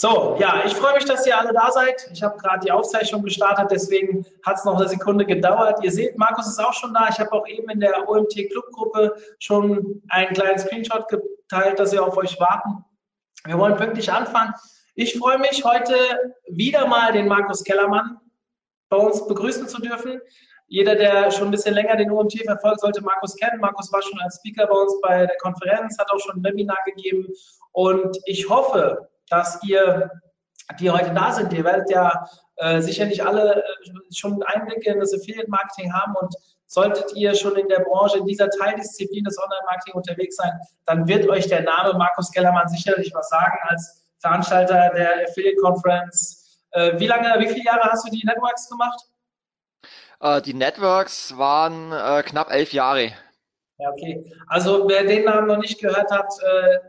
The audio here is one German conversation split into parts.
So, ja, ich freue mich, dass ihr alle da seid. Ich habe gerade die Aufzeichnung gestartet, deswegen hat es noch eine Sekunde gedauert. Ihr seht, Markus ist auch schon da. Ich habe auch eben in der OMT Clubgruppe schon einen kleinen Screenshot geteilt, dass wir auf euch warten. Wir wollen pünktlich anfangen. Ich freue mich heute wieder mal den Markus Kellermann bei uns begrüßen zu dürfen. Jeder, der schon ein bisschen länger den OMT verfolgt, sollte Markus kennen. Markus war schon als Speaker bei uns bei der Konferenz, hat auch schon ein Webinar gegeben. Und ich hoffe, dass ihr, die heute da sind, ihr werdet ja äh, sicherlich alle äh, schon Einblicke in das Affiliate-Marketing haben und solltet ihr schon in der Branche, in dieser Teildisziplin des Online-Marketing unterwegs sein, dann wird euch der Name Markus Kellermann sicherlich was sagen als Veranstalter der Affiliate-Conference. Äh, wie lange, wie viele Jahre hast du die Networks gemacht? Äh, die Networks waren äh, knapp elf Jahre. Ja, okay. Also wer den Namen noch nicht gehört hat,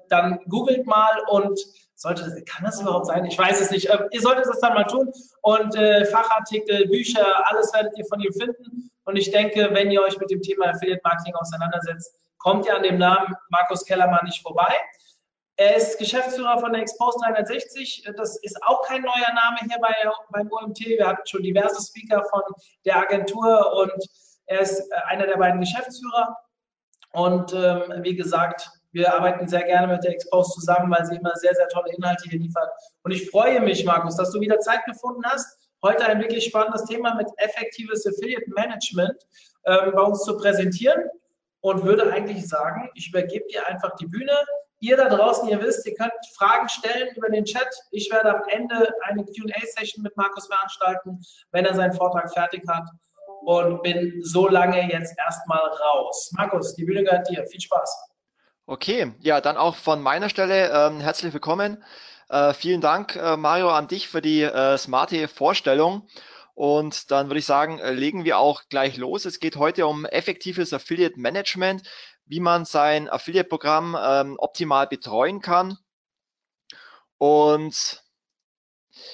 dann googelt mal und sollte kann das überhaupt sein? Ich weiß es nicht. Äh, ihr solltet das dann mal tun und äh, Fachartikel, Bücher, alles werdet ihr von ihm finden. Und ich denke, wenn ihr euch mit dem Thema Affiliate Marketing auseinandersetzt, kommt ihr an dem Namen Markus Kellermann nicht vorbei. Er ist Geschäftsführer von der Expose 360. Das ist auch kein neuer Name hier bei, beim OMT. Wir hatten schon diverse Speaker von der Agentur und er ist äh, einer der beiden Geschäftsführer. Und ähm, wie gesagt, wir arbeiten sehr gerne mit der Expose zusammen, weil sie immer sehr, sehr tolle Inhalte hier liefert. Und ich freue mich, Markus, dass du wieder Zeit gefunden hast, heute ein wirklich spannendes Thema mit effektives Affiliate Management ähm, bei uns zu präsentieren. Und würde eigentlich sagen, ich übergebe dir einfach die Bühne. Ihr da draußen, ihr wisst, ihr könnt Fragen stellen über den Chat. Ich werde am Ende eine QA-Session mit Markus veranstalten, wenn er seinen Vortrag fertig hat. Und bin so lange jetzt erstmal raus. Markus, die Bühne gehört dir. Viel Spaß. Okay, ja, dann auch von meiner Stelle ähm, herzlich willkommen. Äh, vielen Dank, äh, Mario, an dich für die äh, smarte Vorstellung. Und dann würde ich sagen, äh, legen wir auch gleich los. Es geht heute um effektives Affiliate Management, wie man sein Affiliate-Programm ähm, optimal betreuen kann. Und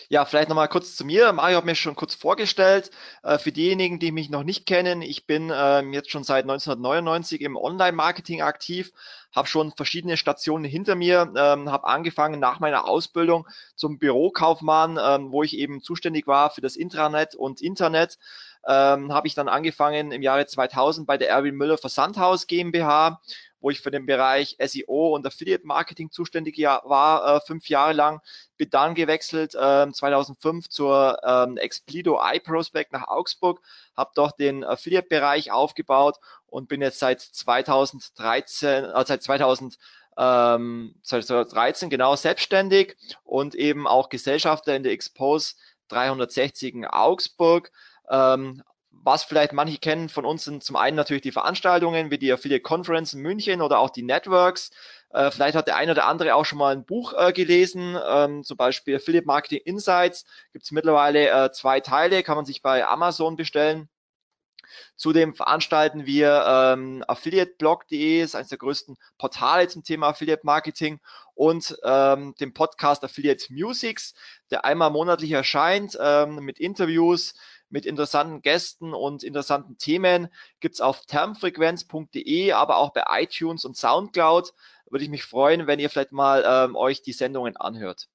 ja, vielleicht nochmal kurz zu mir. Mario hat mir schon kurz vorgestellt. Äh, für diejenigen, die mich noch nicht kennen, ich bin ähm, jetzt schon seit 1999 im Online-Marketing aktiv, habe schon verschiedene Stationen hinter mir, ähm, habe angefangen nach meiner Ausbildung zum Bürokaufmann, ähm, wo ich eben zuständig war für das Intranet und Internet. Habe ich dann angefangen im Jahre 2000 bei der Erwin Müller Versandhaus GmbH, wo ich für den Bereich SEO und Affiliate Marketing zuständig war, äh, fünf Jahre lang. Bin dann gewechselt äh, 2005 zur ähm, Explido iProspect nach Augsburg, habe dort den Affiliate-Bereich aufgebaut und bin jetzt seit 2013, äh, seit 2000 ähm, 2013 genau selbstständig und eben auch Gesellschafter in der Expose 360 in Augsburg. Ähm, was vielleicht manche kennen von uns sind zum einen natürlich die Veranstaltungen wie die Affiliate Conference in München oder auch die Networks. Äh, vielleicht hat der eine oder andere auch schon mal ein Buch äh, gelesen, ähm, zum Beispiel Affiliate Marketing Insights. Gibt es mittlerweile äh, zwei Teile, kann man sich bei Amazon bestellen. Zudem veranstalten wir ähm, affiliateblog.de, ist eines der größten Portale zum Thema Affiliate Marketing und ähm, dem Podcast Affiliate Musics, der einmal monatlich erscheint ähm, mit Interviews, mit interessanten Gästen und interessanten Themen. Gibt's auf termfrequenz.de, aber auch bei iTunes und Soundcloud. Würde ich mich freuen, wenn ihr vielleicht mal ähm, euch die Sendungen anhört.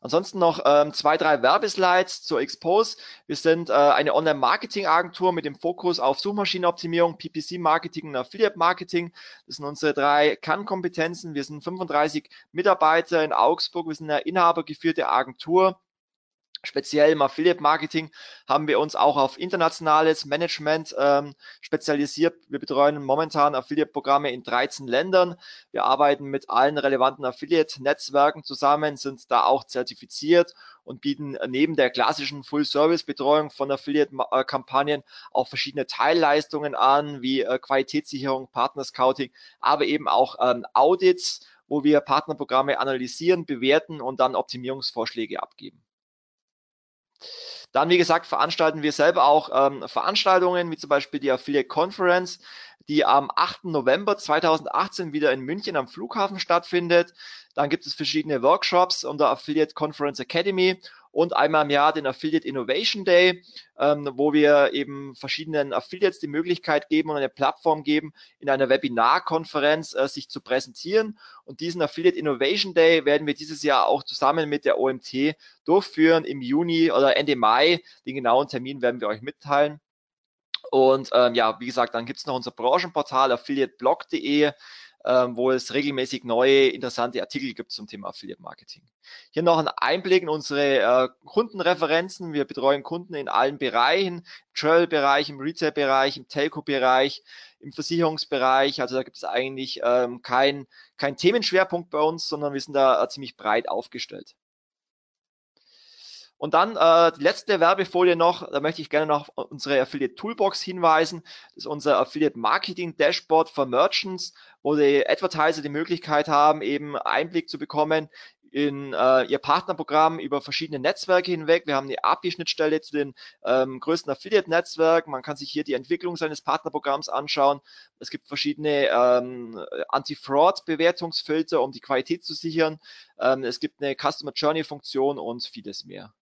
Ansonsten noch ähm, zwei, drei Werbeslides zur Expose. Wir sind äh, eine Online-Marketing-Agentur mit dem Fokus auf Suchmaschinenoptimierung, PPC-Marketing und Affiliate-Marketing. Das sind unsere drei Kernkompetenzen. Wir sind 35 Mitarbeiter in Augsburg. Wir sind eine inhabergeführte Agentur Speziell im Affiliate Marketing haben wir uns auch auf internationales Management ähm, spezialisiert. Wir betreuen momentan Affiliate-Programme in 13 Ländern. Wir arbeiten mit allen relevanten Affiliate-Netzwerken zusammen, sind da auch zertifiziert und bieten neben der klassischen Full-Service-Betreuung von Affiliate-Kampagnen auch verschiedene Teilleistungen an, wie äh, Qualitätssicherung, Partner-Scouting, aber eben auch ähm, Audits wo wir Partnerprogramme analysieren, bewerten und dann Optimierungsvorschläge abgeben. Dann, wie gesagt, veranstalten wir selber auch ähm, Veranstaltungen, wie zum Beispiel die Affiliate Conference, die am 8. November 2018 wieder in München am Flughafen stattfindet. Dann gibt es verschiedene Workshops unter Affiliate Conference Academy und einmal im Jahr den Affiliate Innovation Day, ähm, wo wir eben verschiedenen Affiliates die Möglichkeit geben und eine Plattform geben, in einer Webinarkonferenz äh, sich zu präsentieren. Und diesen Affiliate Innovation Day werden wir dieses Jahr auch zusammen mit der OMT durchführen im Juni oder Ende Mai. Den genauen Termin werden wir euch mitteilen. Und ähm, ja, wie gesagt, dann gibt es noch unser Branchenportal affiliateblog.de ähm, wo es regelmäßig neue interessante Artikel gibt zum Thema Affiliate Marketing. Hier noch ein Einblick in unsere äh, Kundenreferenzen. Wir betreuen Kunden in allen Bereichen, Travel-Bereich, im Retail-Bereich, im Telco-Bereich, im Versicherungsbereich. Also da gibt es eigentlich ähm, kein, kein Themenschwerpunkt bei uns, sondern wir sind da äh, ziemlich breit aufgestellt. Und dann äh, die letzte Werbefolie noch, da möchte ich gerne noch auf unsere Affiliate Toolbox hinweisen. Das ist unser Affiliate Marketing Dashboard für Merchants, wo die Advertiser die Möglichkeit haben, eben Einblick zu bekommen in äh, ihr Partnerprogramm über verschiedene Netzwerke hinweg. Wir haben eine API-Schnittstelle zu den ähm, größten Affiliate-Netzwerken. Man kann sich hier die Entwicklung seines Partnerprogramms anschauen. Es gibt verschiedene ähm, Anti-Fraud-Bewertungsfilter, um die Qualität zu sichern. Ähm, es gibt eine Customer Journey-Funktion und vieles mehr.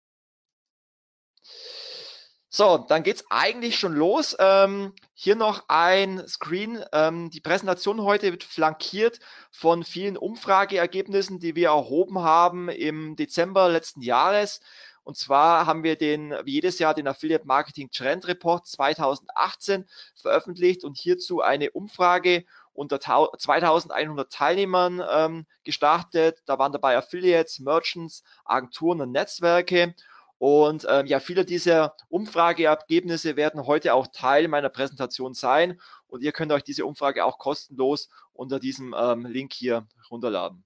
So, dann geht's eigentlich schon los. Ähm, hier noch ein Screen. Ähm, die Präsentation heute wird flankiert von vielen Umfrageergebnissen, die wir erhoben haben im Dezember letzten Jahres. Und zwar haben wir den, wie jedes Jahr, den Affiliate Marketing Trend Report 2018 veröffentlicht und hierzu eine Umfrage unter 2100 Teilnehmern ähm, gestartet. Da waren dabei Affiliates, Merchants, Agenturen und Netzwerke. Und ähm, ja, viele dieser Umfrageergebnisse werden heute auch Teil meiner Präsentation sein. Und ihr könnt euch diese Umfrage auch kostenlos unter diesem ähm, Link hier runterladen.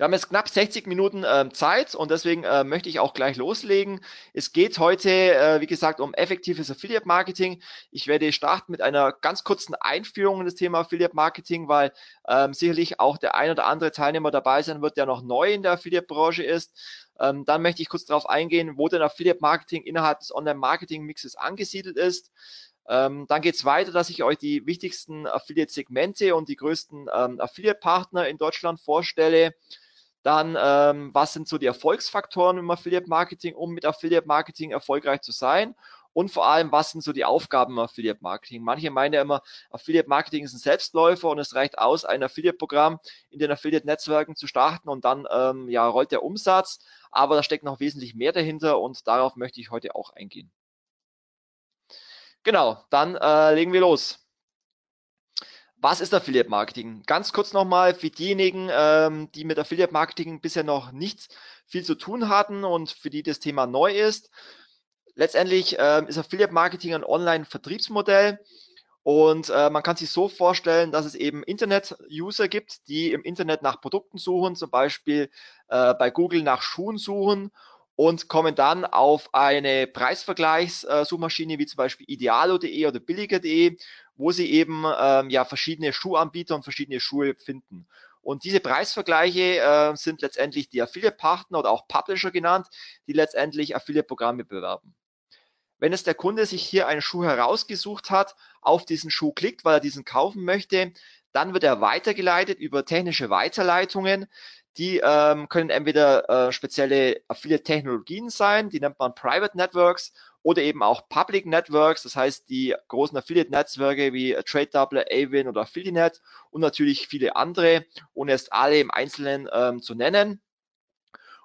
Wir haben jetzt knapp 60 Minuten ähm, Zeit und deswegen äh, möchte ich auch gleich loslegen. Es geht heute, äh, wie gesagt, um effektives Affiliate Marketing. Ich werde starten mit einer ganz kurzen Einführung in das Thema Affiliate Marketing, weil ähm, sicherlich auch der ein oder andere Teilnehmer dabei sein wird, der noch neu in der Affiliate-Branche ist. Ähm, dann möchte ich kurz darauf eingehen, wo denn Affiliate Marketing innerhalb des Online-Marketing-Mixes angesiedelt ist. Ähm, dann geht es weiter, dass ich euch die wichtigsten Affiliate-Segmente und die größten ähm, Affiliate-Partner in Deutschland vorstelle. Dann, ähm, was sind so die Erfolgsfaktoren im Affiliate Marketing, um mit Affiliate Marketing erfolgreich zu sein? Und vor allem, was sind so die Aufgaben im Affiliate Marketing? Manche meinen ja immer, Affiliate Marketing ist ein Selbstläufer und es reicht aus, ein Affiliate-Programm in den Affiliate-Netzwerken zu starten und dann ähm, ja, rollt der Umsatz. Aber da steckt noch wesentlich mehr dahinter und darauf möchte ich heute auch eingehen. Genau, dann äh, legen wir los. Was ist Affiliate Marketing? Ganz kurz nochmal für diejenigen, ähm, die mit Affiliate Marketing bisher noch nichts viel zu tun hatten und für die das Thema neu ist. Letztendlich ähm, ist Affiliate Marketing ein Online-Vertriebsmodell und äh, man kann sich so vorstellen, dass es eben Internet-User gibt, die im Internet nach Produkten suchen, zum Beispiel äh, bei Google nach Schuhen suchen und kommen dann auf eine Preisvergleichssuchmaschine wie zum Beispiel idealo.de oder billiger.de wo sie eben ähm, ja verschiedene Schuhanbieter und verschiedene Schuhe finden. Und diese Preisvergleiche äh, sind letztendlich die Affiliate-Partner oder auch Publisher genannt, die letztendlich Affiliate-Programme bewerben. Wenn es der Kunde sich hier einen Schuh herausgesucht hat, auf diesen Schuh klickt, weil er diesen kaufen möchte, dann wird er weitergeleitet über technische Weiterleitungen. Die ähm, können entweder äh, spezielle Affiliate-Technologien sein, die nennt man Private Networks, oder eben auch Public Networks, das heißt die großen Affiliate-Netzwerke wie TradeDoubler, Avin oder Affiliate und natürlich viele andere, ohne es alle im Einzelnen ähm, zu nennen.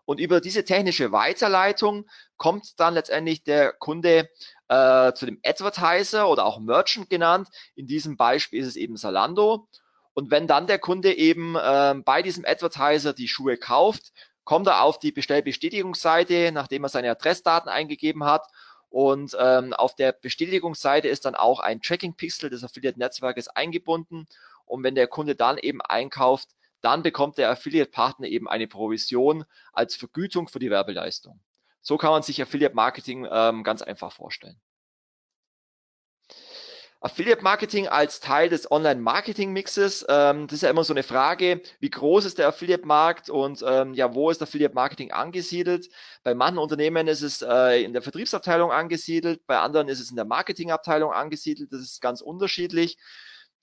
Und über diese technische Weiterleitung kommt dann letztendlich der Kunde äh, zu dem Advertiser oder auch Merchant genannt. In diesem Beispiel ist es eben Salando. Und wenn dann der Kunde eben äh, bei diesem Advertiser die Schuhe kauft, kommt er auf die Bestellbestätigungsseite, nachdem er seine Adressdaten eingegeben hat und ähm, auf der Bestätigungsseite ist dann auch ein Tracking-Pixel des Affiliate-Netzwerkes eingebunden. Und wenn der Kunde dann eben einkauft, dann bekommt der Affiliate-Partner eben eine Provision als Vergütung für die Werbeleistung. So kann man sich Affiliate-Marketing ähm, ganz einfach vorstellen. Affiliate Marketing als Teil des Online-Marketing-Mixes. Ähm, das ist ja immer so eine Frage, wie groß ist der Affiliate-Markt und ähm, ja, wo ist Affiliate-Marketing angesiedelt? Bei manchen Unternehmen ist es äh, in der Vertriebsabteilung angesiedelt, bei anderen ist es in der Marketingabteilung angesiedelt. Das ist ganz unterschiedlich.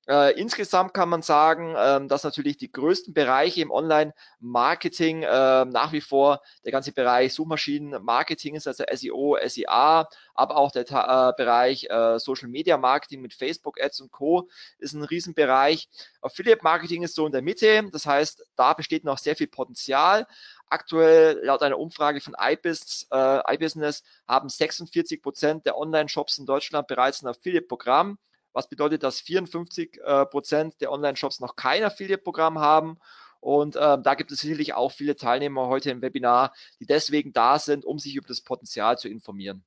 Äh, insgesamt kann man sagen, ähm, dass natürlich die größten Bereiche im Online-Marketing äh, nach wie vor der ganze Bereich Suchmaschinen-Marketing ist, also SEO, SEA, aber auch der äh, Bereich äh, Social Media Marketing mit Facebook Ads und Co. ist ein Riesenbereich. Affiliate Marketing ist so in der Mitte, das heißt, da besteht noch sehr viel Potenzial. Aktuell laut einer Umfrage von iBusiness, äh, iBusiness haben 46 Prozent der Online-Shops in Deutschland bereits ein Affiliate-Programm was bedeutet, dass 54 äh, Prozent der Online-Shops noch kein Affiliate-Programm haben. Und äh, da gibt es sicherlich auch viele Teilnehmer heute im Webinar, die deswegen da sind, um sich über das Potenzial zu informieren.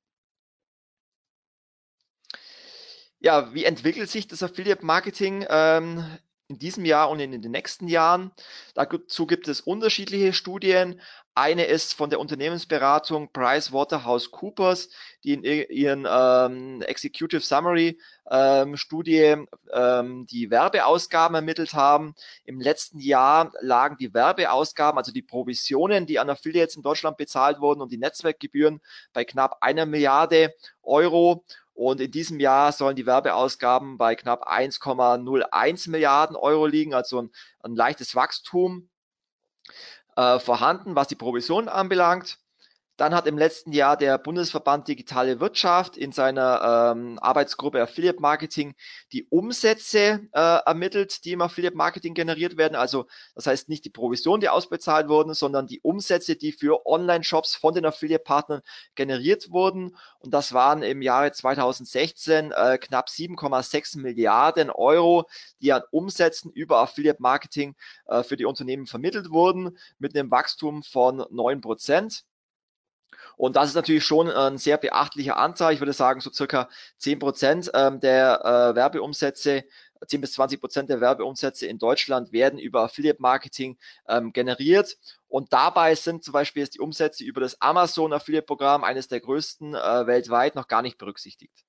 Ja, wie entwickelt sich das Affiliate Marketing ähm, in diesem Jahr und in den nächsten Jahren. Dazu gibt es unterschiedliche Studien. Eine ist von der Unternehmensberatung Price Waterhouse Coopers, die in ihren ähm, Executive Summary ähm, Studie ähm, die Werbeausgaben ermittelt haben. Im letzten Jahr lagen die Werbeausgaben, also die Provisionen, die an Affiliates in Deutschland bezahlt wurden und die Netzwerkgebühren bei knapp einer Milliarde Euro. Und in diesem Jahr sollen die Werbeausgaben bei knapp 1,01 Milliarden Euro liegen, also ein, ein leichtes Wachstum äh, vorhanden, was die Provision anbelangt. Dann hat im letzten Jahr der Bundesverband Digitale Wirtschaft in seiner ähm, Arbeitsgruppe Affiliate Marketing die Umsätze äh, ermittelt, die im Affiliate Marketing generiert werden. Also das heißt nicht die Provision, die ausbezahlt wurden, sondern die Umsätze, die für Online-Shops von den Affiliate-Partnern generiert wurden. Und das waren im Jahre 2016 äh, knapp 7,6 Milliarden Euro, die an Umsätzen über Affiliate Marketing äh, für die Unternehmen vermittelt wurden, mit einem Wachstum von 9 Prozent. Und das ist natürlich schon ein sehr beachtlicher Anteil. Ich würde sagen, so circa 10 Prozent ähm, der äh, Werbeumsätze 10 bis 20 Prozent der Werbeumsätze in Deutschland werden über Affiliate Marketing ähm, generiert. Und dabei sind zum Beispiel jetzt die Umsätze über das Amazon Affiliate Programm, eines der größten äh, weltweit, noch gar nicht berücksichtigt.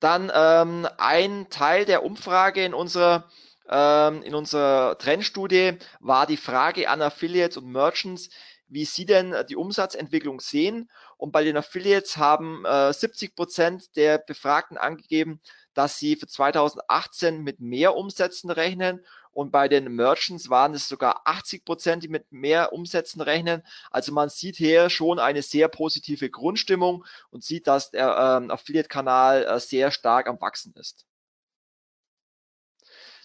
Dann ähm, ein Teil der Umfrage in unserer ähm, in unserer Trendstudie war die Frage an Affiliates und Merchants, wie Sie denn äh, die Umsatzentwicklung sehen. Und bei den Affiliates haben äh, 70 Prozent der Befragten angegeben, dass sie für 2018 mit mehr Umsätzen rechnen. Und bei den Merchants waren es sogar 80 Prozent, die mit mehr Umsätzen rechnen. Also man sieht hier schon eine sehr positive Grundstimmung und sieht, dass der ähm, Affiliate-Kanal äh, sehr stark am Wachsen ist.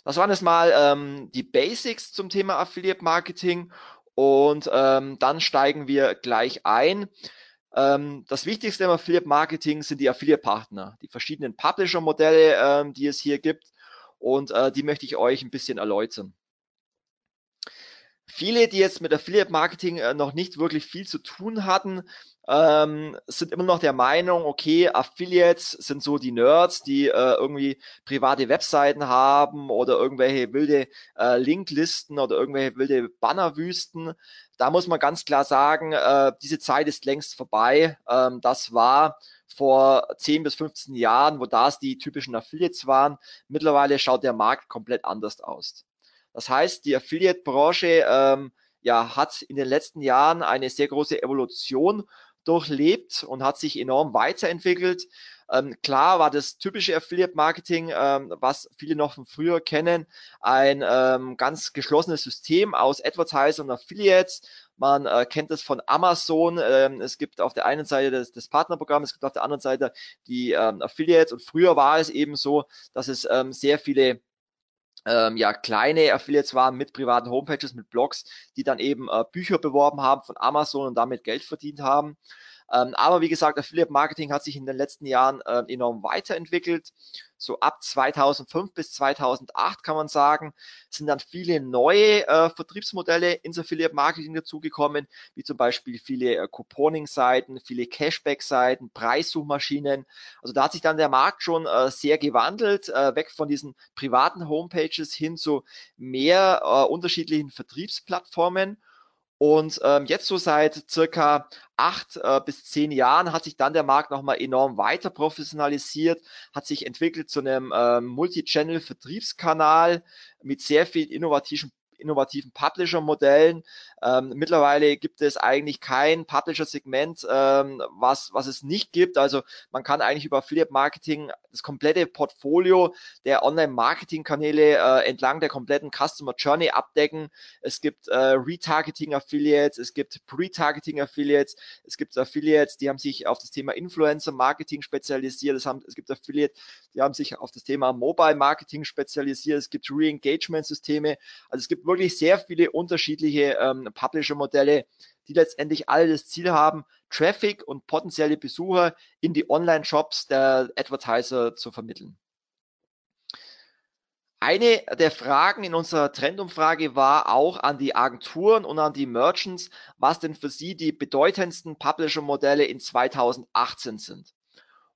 Das waren jetzt mal ähm, die Basics zum Thema Affiliate Marketing und ähm, dann steigen wir gleich ein. Ähm, das Wichtigste im Affiliate Marketing sind die Affiliate Partner, die verschiedenen Publisher Modelle, ähm, die es hier gibt. Und äh, die möchte ich euch ein bisschen erläutern. Viele, die jetzt mit Affiliate Marketing äh, noch nicht wirklich viel zu tun hatten, ähm, sind immer noch der Meinung, okay, Affiliates sind so die Nerds, die äh, irgendwie private Webseiten haben oder irgendwelche wilde äh, Linklisten oder irgendwelche wilde Bannerwüsten. Da muss man ganz klar sagen, äh, diese Zeit ist längst vorbei. Ähm, das war vor 10 bis 15 Jahren, wo das die typischen Affiliates waren. Mittlerweile schaut der Markt komplett anders aus. Das heißt, die Affiliate-Branche ähm, ja, hat in den letzten Jahren eine sehr große Evolution durchlebt und hat sich enorm weiterentwickelt. Ähm, klar war das typische Affiliate-Marketing, ähm, was viele noch von früher kennen, ein ähm, ganz geschlossenes System aus Advertiser und Affiliates. Man äh, kennt das von Amazon. Ähm, es gibt auf der einen Seite das, das Partnerprogramm, es gibt auf der anderen Seite die ähm, Affiliates. Und früher war es eben so, dass es ähm, sehr viele ähm, ja, kleine Affiliates waren mit privaten Homepages, mit Blogs, die dann eben äh, Bücher beworben haben von Amazon und damit Geld verdient haben. Ähm, aber wie gesagt, Affiliate Marketing hat sich in den letzten Jahren äh, enorm weiterentwickelt. So ab 2005 bis 2008 kann man sagen, sind dann viele neue äh, Vertriebsmodelle ins Affiliate Marketing dazugekommen, wie zum Beispiel viele äh, Couponing-Seiten, viele Cashback-Seiten, Preissuchmaschinen. Also da hat sich dann der Markt schon äh, sehr gewandelt, äh, weg von diesen privaten Homepages hin zu mehr äh, unterschiedlichen Vertriebsplattformen. Und ähm, jetzt so seit circa acht äh, bis zehn Jahren hat sich dann der Markt nochmal enorm weiter professionalisiert, hat sich entwickelt zu einem ähm, Multi-Channel-Vertriebskanal mit sehr viel innovativen innovativen Publisher-Modellen. Ähm, mittlerweile gibt es eigentlich kein Publisher-Segment, ähm, was, was es nicht gibt. Also man kann eigentlich über Affiliate-Marketing das komplette Portfolio der Online-Marketing-Kanäle äh, entlang der kompletten Customer Journey abdecken. Es gibt äh, Retargeting-Affiliates, es gibt Pre-Targeting-Affiliates, es gibt Affiliates, die haben sich auf das Thema Influencer-Marketing spezialisiert. Es, haben, es gibt Affiliates, die haben sich auf das Thema Mobile-Marketing spezialisiert. Es gibt Re-Engagement-Systeme. Also es gibt wirklich sehr viele unterschiedliche ähm, Publisher-Modelle, die letztendlich alle das Ziel haben, Traffic und potenzielle Besucher in die Online-Shops der Advertiser zu vermitteln. Eine der Fragen in unserer Trendumfrage war auch an die Agenturen und an die Merchants, was denn für sie die bedeutendsten Publisher-Modelle in 2018 sind.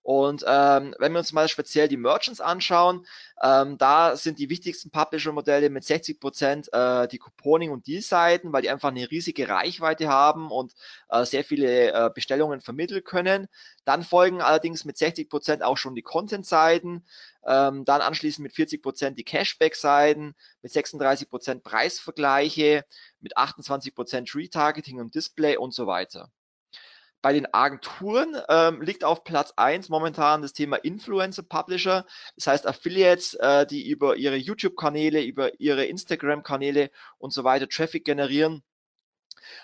Und ähm, wenn wir uns mal speziell die Merchants anschauen, ähm, da sind die wichtigsten Publisher-Modelle mit 60 Prozent äh, die Couponing- und Deal-Seiten, weil die einfach eine riesige Reichweite haben und äh, sehr viele äh, Bestellungen vermitteln können. Dann folgen allerdings mit 60 Prozent auch schon die Content-Seiten. Ähm, dann anschließend mit 40 Prozent die Cashback-Seiten, mit 36 Prozent Preisvergleiche, mit 28 Prozent Retargeting und Display und so weiter. Bei den Agenturen ähm, liegt auf Platz eins momentan das Thema Influencer Publisher. Das heißt Affiliates, äh, die über ihre YouTube-Kanäle, über ihre Instagram-Kanäle und so weiter Traffic generieren.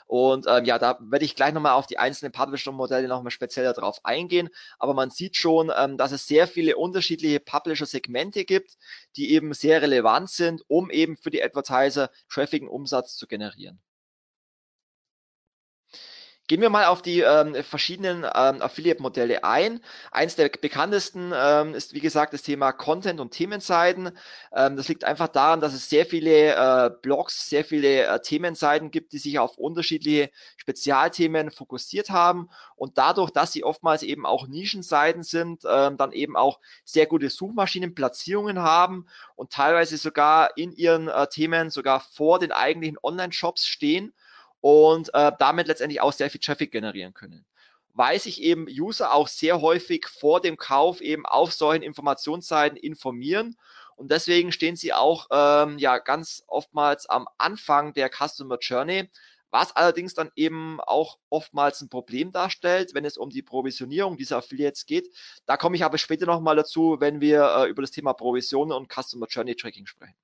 Und ähm, ja, da werde ich gleich nochmal auf die einzelnen Publisher-Modelle nochmal speziell darauf eingehen. Aber man sieht schon, ähm, dass es sehr viele unterschiedliche Publisher-Segmente gibt, die eben sehr relevant sind, um eben für die Advertiser Traffic und Umsatz zu generieren. Gehen wir mal auf die ähm, verschiedenen ähm, Affiliate-Modelle ein. Eins der bekanntesten ähm, ist, wie gesagt, das Thema Content- und Themenseiten. Ähm, das liegt einfach daran, dass es sehr viele äh, Blogs, sehr viele äh, Themenseiten gibt, die sich auf unterschiedliche Spezialthemen fokussiert haben und dadurch, dass sie oftmals eben auch Nischenseiten sind, ähm, dann eben auch sehr gute Suchmaschinenplatzierungen haben und teilweise sogar in ihren äh, Themen sogar vor den eigentlichen Online-Shops stehen und äh, damit letztendlich auch sehr viel Traffic generieren können. Weil sich eben User auch sehr häufig vor dem Kauf eben auf solchen Informationsseiten informieren und deswegen stehen sie auch ähm, ja ganz oftmals am Anfang der Customer Journey, was allerdings dann eben auch oftmals ein Problem darstellt, wenn es um die Provisionierung dieser Affiliates geht. Da komme ich aber später nochmal dazu, wenn wir äh, über das Thema Provisionen und Customer Journey Tracking sprechen.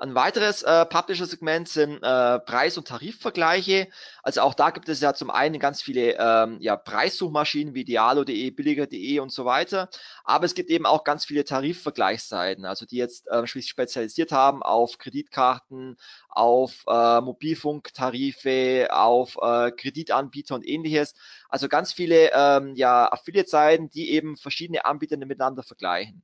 Ein weiteres äh, Publisher-Segment sind äh, Preis- und Tarifvergleiche. Also auch da gibt es ja zum einen ganz viele ähm, ja, Preissuchmaschinen wie Dialo.de, billiger.de und so weiter. Aber es gibt eben auch ganz viele Tarifvergleichsseiten, also die jetzt äh, spezialisiert haben auf Kreditkarten, auf äh, Mobilfunktarife, auf äh, Kreditanbieter und ähnliches. Also ganz viele ähm, ja, Affiliate-Seiten, die eben verschiedene Anbieter miteinander vergleichen.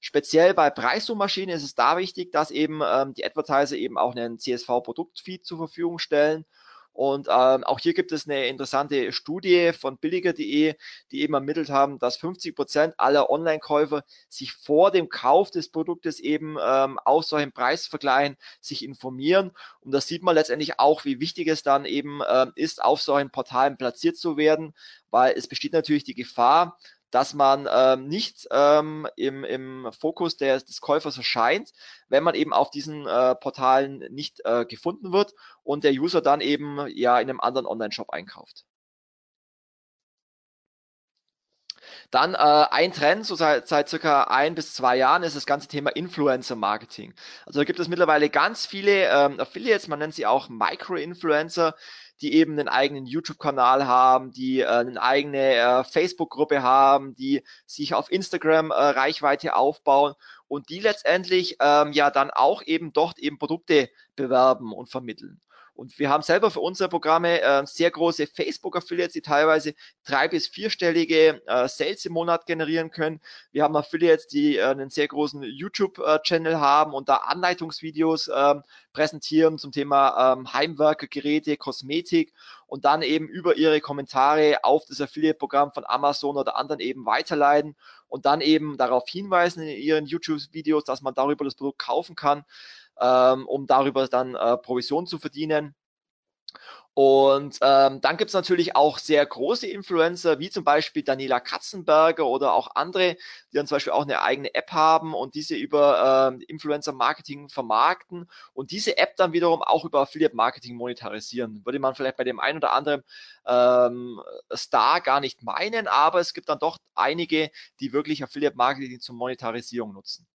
Speziell bei Preissuchmaschinen ist es da wichtig, dass eben ähm, die Advertiser eben auch einen CSV-Produktfeed zur Verfügung stellen. Und ähm, auch hier gibt es eine interessante Studie von billiger.de, die eben ermittelt haben, dass 50 Prozent aller Online-Käufer sich vor dem Kauf des Produktes eben ähm, aus solchen Preisvergleichen sich informieren. Und das sieht man letztendlich auch, wie wichtig es dann eben ähm, ist, auf solchen Portalen platziert zu werden, weil es besteht natürlich die Gefahr, dass man ähm, nicht ähm, im, im Fokus der, des Käufers erscheint, wenn man eben auf diesen äh, Portalen nicht äh, gefunden wird und der User dann eben ja in einem anderen Online-Shop einkauft. Dann äh, ein Trend, so seit, seit circa ein bis zwei Jahren, ist das ganze Thema Influencer-Marketing. Also da gibt es mittlerweile ganz viele ähm, Affiliates, man nennt sie auch Micro-Influencer, die eben einen eigenen YouTube-Kanal haben, die äh, eine eigene äh, Facebook-Gruppe haben, die sich auf Instagram äh, Reichweite aufbauen und die letztendlich ähm, ja dann auch eben dort eben Produkte bewerben und vermitteln. Und wir haben selber für unsere Programme äh, sehr große Facebook-Affiliates, die teilweise drei- bis vierstellige äh, Sales im Monat generieren können. Wir haben Affiliates, die äh, einen sehr großen YouTube-Channel haben und da Anleitungsvideos ähm, präsentieren zum Thema ähm, Heimwerkergeräte, Kosmetik und dann eben über ihre Kommentare auf das Affiliate-Programm von Amazon oder anderen eben weiterleiten und dann eben darauf hinweisen in ihren YouTube-Videos, dass man darüber das Produkt kaufen kann ähm, um darüber dann äh, Provision zu verdienen. Und ähm, dann gibt es natürlich auch sehr große Influencer, wie zum Beispiel Daniela Katzenberger oder auch andere, die dann zum Beispiel auch eine eigene App haben und diese über ähm, Influencer-Marketing vermarkten und diese App dann wiederum auch über Affiliate-Marketing monetarisieren. Würde man vielleicht bei dem einen oder anderen ähm, Star gar nicht meinen, aber es gibt dann doch einige, die wirklich Affiliate-Marketing zur Monetarisierung nutzen.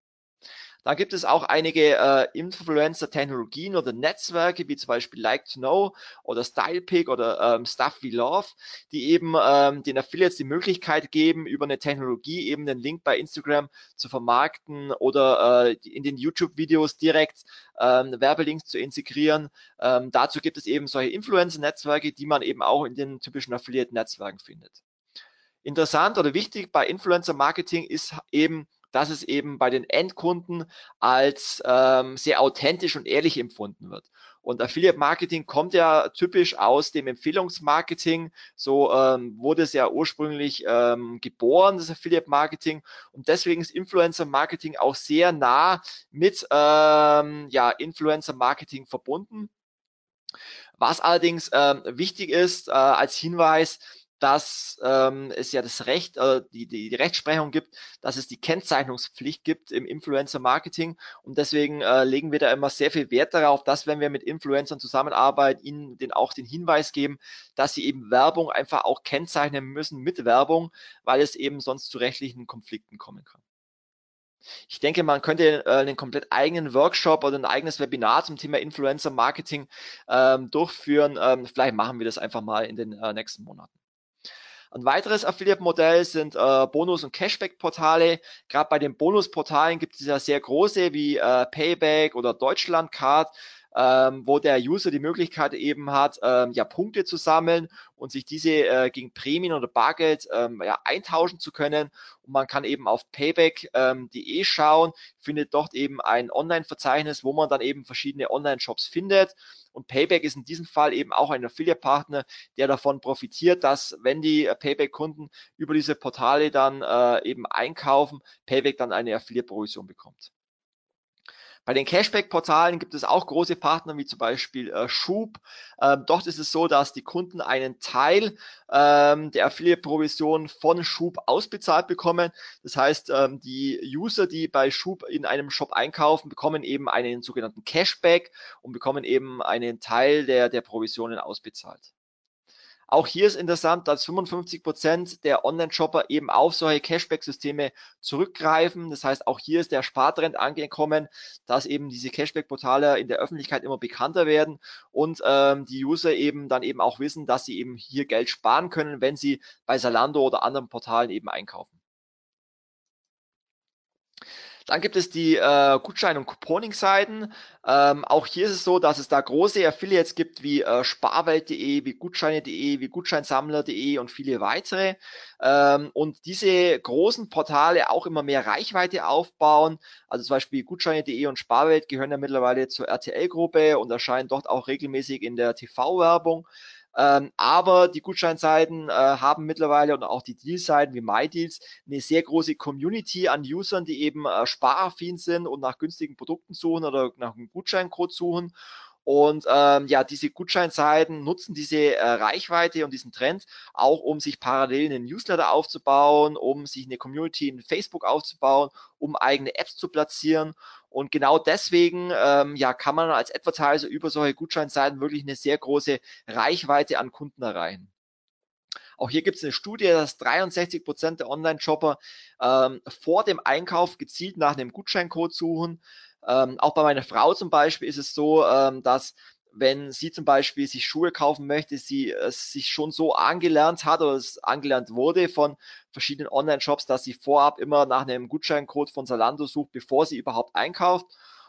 Dann gibt es auch einige äh, Influencer-Technologien oder Netzwerke, wie zum Beispiel Like to Know oder StylePick oder ähm, Stuff We Love, die eben ähm, den Affiliates die Möglichkeit geben, über eine Technologie eben den Link bei Instagram zu vermarkten oder äh, in den YouTube-Videos direkt ähm, Werbelinks zu integrieren. Ähm, dazu gibt es eben solche Influencer-Netzwerke, die man eben auch in den typischen Affiliate-Netzwerken findet. Interessant oder wichtig bei Influencer-Marketing ist eben, dass es eben bei den Endkunden als ähm, sehr authentisch und ehrlich empfunden wird. Und Affiliate Marketing kommt ja typisch aus dem Empfehlungsmarketing. So ähm, wurde es ja ursprünglich ähm, geboren, das Affiliate Marketing. Und deswegen ist Influencer Marketing auch sehr nah mit ähm, ja, Influencer Marketing verbunden. Was allerdings ähm, wichtig ist äh, als Hinweis, dass ähm, es ja das Recht, äh, die, die, die Rechtsprechung gibt, dass es die Kennzeichnungspflicht gibt im Influencer-Marketing. Und deswegen äh, legen wir da immer sehr viel Wert darauf, dass wenn wir mit Influencern zusammenarbeiten, ihnen den, auch den Hinweis geben, dass sie eben Werbung einfach auch kennzeichnen müssen mit Werbung, weil es eben sonst zu rechtlichen Konflikten kommen kann. Ich denke, man könnte äh, einen komplett eigenen Workshop oder ein eigenes Webinar zum Thema Influencer Marketing ähm, durchführen. Ähm, vielleicht machen wir das einfach mal in den äh, nächsten Monaten. Ein weiteres Affiliate-Modell sind äh, Bonus- und Cashback-Portale. Gerade bei den Bonus-Portalen gibt es ja sehr große wie äh, Payback oder Deutschlandcard, ähm, wo der User die Möglichkeit eben hat, ähm, ja Punkte zu sammeln und sich diese äh, gegen Prämien oder Bargeld ähm, ja, eintauschen zu können. Und man kann eben auf payback.de ähm, schauen, findet dort eben ein Online-Verzeichnis, wo man dann eben verschiedene Online-Shops findet. Und Payback ist in diesem Fall eben auch ein Affiliate-Partner, der davon profitiert, dass wenn die äh, Payback-Kunden über diese Portale dann äh, eben einkaufen, Payback dann eine Affiliate-Provision bekommt. Bei den Cashback-Portalen gibt es auch große Partner, wie zum Beispiel äh, Schub. Ähm, dort ist es so, dass die Kunden einen Teil ähm, der Affiliate-Provision von Schub ausbezahlt bekommen. Das heißt, ähm, die User, die bei Schub in einem Shop einkaufen, bekommen eben einen sogenannten Cashback und bekommen eben einen Teil der, der Provisionen ausbezahlt. Auch hier ist interessant, dass 55 Prozent der Online-Shopper eben auf solche Cashback-Systeme zurückgreifen. Das heißt, auch hier ist der Spartrend angekommen, dass eben diese Cashback-Portale in der Öffentlichkeit immer bekannter werden und ähm, die User eben dann eben auch wissen, dass sie eben hier Geld sparen können, wenn sie bei Salando oder anderen Portalen eben einkaufen. Dann gibt es die äh, Gutschein- und Couponing-Seiten. Ähm, auch hier ist es so, dass es da große Affiliates gibt wie äh, sparwelt.de, wie Gutscheine.de, wie Gutscheinsammler.de und viele weitere. Ähm, und diese großen Portale auch immer mehr Reichweite aufbauen. Also zum Beispiel Gutscheine.de und Sparwelt gehören ja mittlerweile zur RTL-Gruppe und erscheinen dort auch regelmäßig in der TV-Werbung. Ähm, aber die Gutscheinseiten äh, haben mittlerweile und auch die Dealseiten wie MyDeals eine sehr große Community an Usern, die eben äh, sparaffin sind und nach günstigen Produkten suchen oder nach einem Gutscheincode suchen. Und ähm, ja, diese Gutscheinseiten nutzen diese äh, Reichweite und diesen Trend auch, um sich parallel einen Newsletter aufzubauen, um sich eine Community in Facebook aufzubauen, um eigene Apps zu platzieren. Und genau deswegen ähm, ja, kann man als Advertiser über solche Gutscheinseiten wirklich eine sehr große Reichweite an Kunden erreichen. Auch hier gibt es eine Studie, dass 63 Prozent der Online-Shopper ähm, vor dem Einkauf gezielt nach einem Gutscheincode suchen. Ähm, auch bei meiner Frau zum Beispiel ist es so, ähm, dass wenn sie zum Beispiel sich Schuhe kaufen möchte, sie es sich schon so angelernt hat oder es angelernt wurde von verschiedenen Online-Shops, dass sie vorab immer nach einem Gutscheincode von Zalando sucht, bevor sie überhaupt einkauft.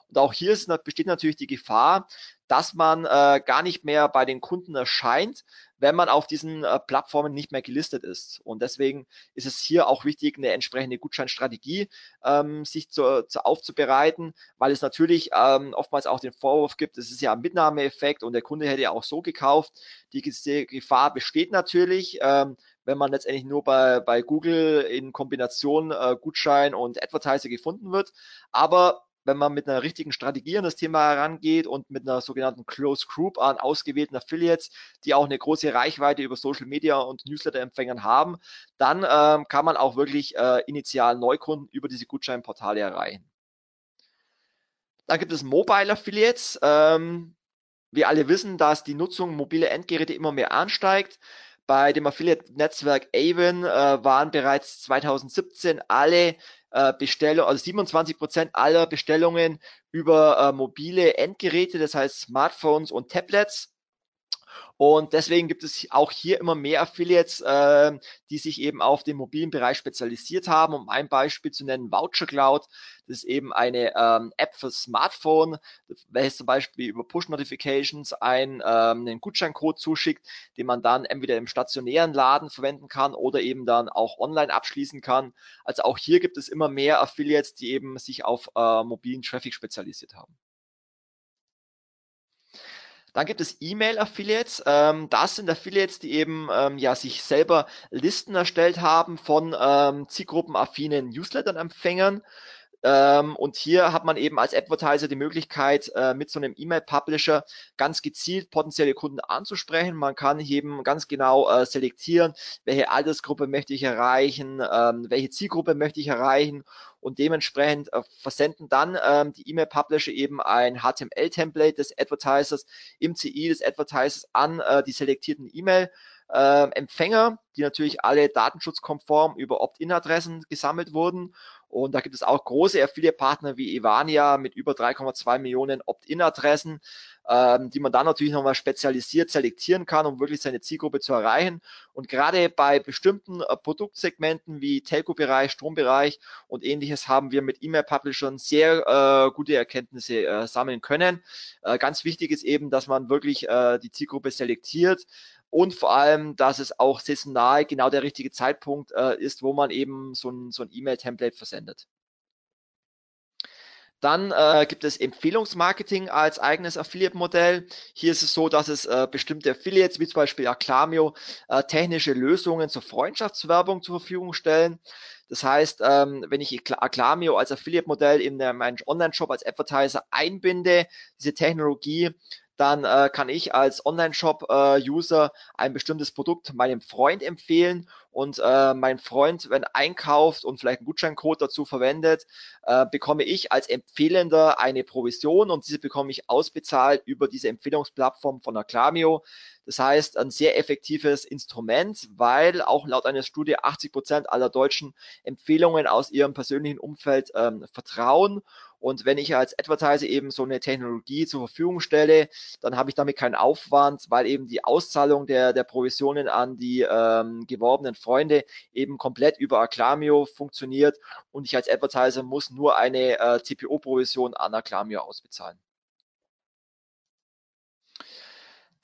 Und auch hier ist, besteht natürlich die Gefahr, dass man äh, gar nicht mehr bei den Kunden erscheint, wenn man auf diesen äh, Plattformen nicht mehr gelistet ist. Und deswegen ist es hier auch wichtig, eine entsprechende Gutscheinstrategie ähm, sich zu, zu aufzubereiten, weil es natürlich ähm, oftmals auch den Vorwurf gibt, es ist ja ein Mitnahmeeffekt und der Kunde hätte ja auch so gekauft. Die, die Gefahr besteht natürlich, ähm, wenn man letztendlich nur bei, bei Google in Kombination äh, Gutschein und Advertiser gefunden wird. Aber wenn man mit einer richtigen Strategie an das Thema herangeht und mit einer sogenannten Close Group an ausgewählten Affiliates, die auch eine große Reichweite über Social Media und Newsletter-Empfängern haben, dann ähm, kann man auch wirklich äh, initial Neukunden über diese Gutscheinportale erreichen. Dann gibt es Mobile Affiliates. Ähm, wir alle wissen, dass die Nutzung mobiler Endgeräte immer mehr ansteigt. Bei dem Affiliate-Netzwerk Avon äh, waren bereits 2017 alle äh, Bestellungen, also 27 Prozent aller Bestellungen über äh, mobile Endgeräte, das heißt Smartphones und Tablets. Und deswegen gibt es auch hier immer mehr Affiliates, äh, die sich eben auf den mobilen Bereich spezialisiert haben. Um ein Beispiel zu nennen, Voucher Cloud. Das ist eben eine ähm, App für Smartphone, welches zum Beispiel über Push-Notifications ein, ähm, einen Gutscheincode zuschickt, den man dann entweder im stationären Laden verwenden kann oder eben dann auch online abschließen kann. Also auch hier gibt es immer mehr Affiliates, die eben sich auf äh, mobilen Traffic spezialisiert haben. Dann gibt es E-Mail-Affiliates. Ähm, das sind Affiliates, die eben ähm, ja sich selber Listen erstellt haben von ähm, zielgruppenaffinen Newsletter-Empfängern. Ähm, und hier hat man eben als Advertiser die Möglichkeit, äh, mit so einem E-Mail-Publisher ganz gezielt potenzielle Kunden anzusprechen. Man kann eben ganz genau äh, selektieren, welche Altersgruppe möchte ich erreichen, ähm, welche Zielgruppe möchte ich erreichen und dementsprechend äh, versenden dann ähm, die E-Mail-Publisher eben ein HTML-Template des Advertisers im CI des Advertisers an äh, die selektierten E-Mail. Äh, Empfänger, die natürlich alle datenschutzkonform über Opt-in-Adressen gesammelt wurden und da gibt es auch große Affiliate-Partner wie Evania mit über 3,2 Millionen Opt-in-Adressen, ähm, die man dann natürlich nochmal spezialisiert selektieren kann, um wirklich seine Zielgruppe zu erreichen. Und gerade bei bestimmten äh, Produktsegmenten wie Telco-Bereich, Strombereich und ähnliches haben wir mit E-Mail-Publishern sehr äh, gute Erkenntnisse äh, sammeln können. Äh, ganz wichtig ist eben, dass man wirklich äh, die Zielgruppe selektiert und vor allem, dass es auch saisonal genau der richtige Zeitpunkt äh, ist, wo man eben so ein, so ein E-Mail-Template versendet. Dann äh, gibt es Empfehlungsmarketing als eigenes Affiliate-Modell. Hier ist es so, dass es äh, bestimmte Affiliates, wie zum Beispiel Acclamio, äh, technische Lösungen zur Freundschaftswerbung zur Verfügung stellen. Das heißt, ähm, wenn ich Acclamio als Affiliate-Modell in meinen Online-Shop als Advertiser einbinde, diese Technologie, dann äh, kann ich als Online-Shop-User äh, ein bestimmtes Produkt meinem Freund empfehlen und äh, mein Freund, wenn einkauft und vielleicht einen Gutscheincode dazu verwendet, äh, bekomme ich als Empfehlender eine Provision und diese bekomme ich ausbezahlt über diese Empfehlungsplattform von Acclamio. Das heißt, ein sehr effektives Instrument, weil auch laut einer Studie 80 Prozent aller Deutschen Empfehlungen aus ihrem persönlichen Umfeld ähm, vertrauen und wenn ich als Advertiser eben so eine Technologie zur Verfügung stelle, dann habe ich damit keinen Aufwand, weil eben die Auszahlung der, der Provisionen an die ähm, geworbenen Freunde eben komplett über Acclamio funktioniert und ich als Advertiser muss nur eine äh, TPO-Provision an Acclamio ausbezahlen.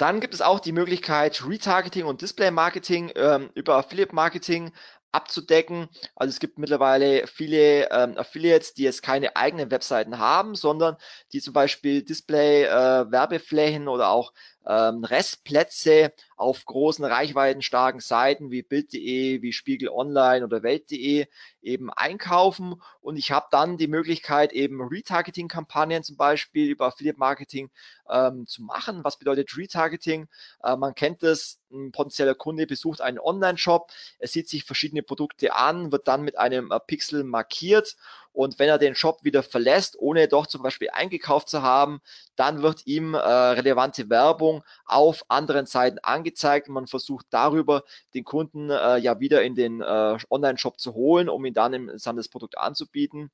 Dann gibt es auch die Möglichkeit, Retargeting und Display-Marketing ähm, über Affiliate-Marketing abzudecken. Also es gibt mittlerweile viele ähm, Affiliates, die jetzt keine eigenen Webseiten haben, sondern die zum Beispiel Display-Werbeflächen äh, oder auch ähm, Restplätze auf großen reichweitenstarken Seiten wie Bild.de, wie Spiegel Online oder Welt.de eben einkaufen und ich habe dann die Möglichkeit eben Retargeting-Kampagnen zum Beispiel über Affiliate Marketing ähm, zu machen. Was bedeutet Retargeting? Äh, man kennt das, ein potenzieller Kunde besucht einen Online-Shop, er sieht sich verschiedene Produkte an, wird dann mit einem äh, Pixel markiert und wenn er den Shop wieder verlässt, ohne doch zum Beispiel eingekauft zu haben, dann wird ihm äh, relevante Werbung auf anderen Seiten angezeigt. Man versucht darüber den Kunden äh, ja wieder in den äh, Online-Shop zu holen, um ihn dann im das Produkt anzubieten.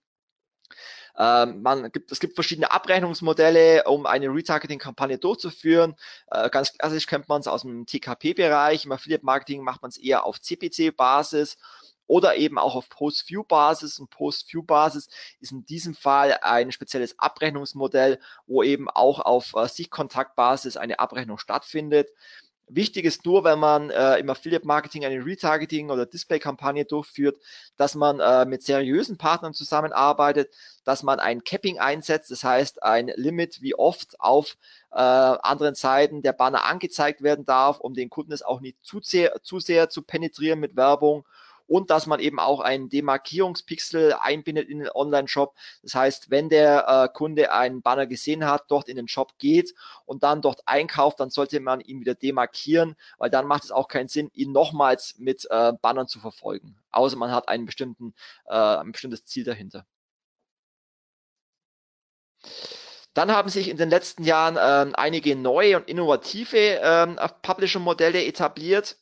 Ähm, man gibt, es gibt verschiedene Abrechnungsmodelle, um eine Retargeting-Kampagne durchzuführen. Äh, ganz klassisch kennt man es aus dem TKP-Bereich. Im Affiliate-Marketing macht man es eher auf CPC-Basis oder eben auch auf Post-View-Basis. Und Post-View-Basis ist in diesem Fall ein spezielles Abrechnungsmodell, wo eben auch auf äh, Sichtkontaktbasis eine Abrechnung stattfindet. Wichtig ist nur, wenn man äh, im Affiliate-Marketing eine Retargeting- oder Display-Kampagne durchführt, dass man äh, mit seriösen Partnern zusammenarbeitet, dass man ein Capping einsetzt, das heißt ein Limit, wie oft auf äh, anderen Seiten der Banner angezeigt werden darf, um den Kunden es auch nicht zu sehr, zu sehr zu penetrieren mit Werbung und dass man eben auch einen Demarkierungspixel einbindet in den Online-Shop. Das heißt, wenn der äh, Kunde einen Banner gesehen hat, dort in den Shop geht und dann dort einkauft, dann sollte man ihn wieder demarkieren, weil dann macht es auch keinen Sinn, ihn nochmals mit äh, Bannern zu verfolgen. Außer man hat einen bestimmten, äh, ein bestimmtes Ziel dahinter. Dann haben sich in den letzten Jahren ähm, einige neue und innovative ähm, Publisher-Modelle etabliert.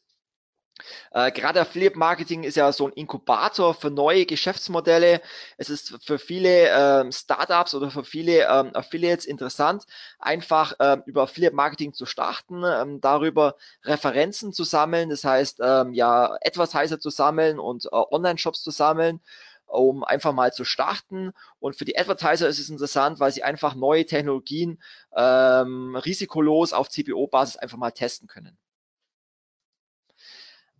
Äh, gerade Affiliate Marketing ist ja so ein Inkubator für neue Geschäftsmodelle. Es ist für viele ähm, Startups oder für viele ähm, Affiliates interessant, einfach ähm, über Affiliate Marketing zu starten, ähm, darüber Referenzen zu sammeln, das heißt ähm, ja etwas heißer zu sammeln und äh, Online-Shops zu sammeln um einfach mal zu starten. Und für die Advertiser ist es interessant, weil sie einfach neue Technologien ähm, risikolos auf CPO-Basis einfach mal testen können.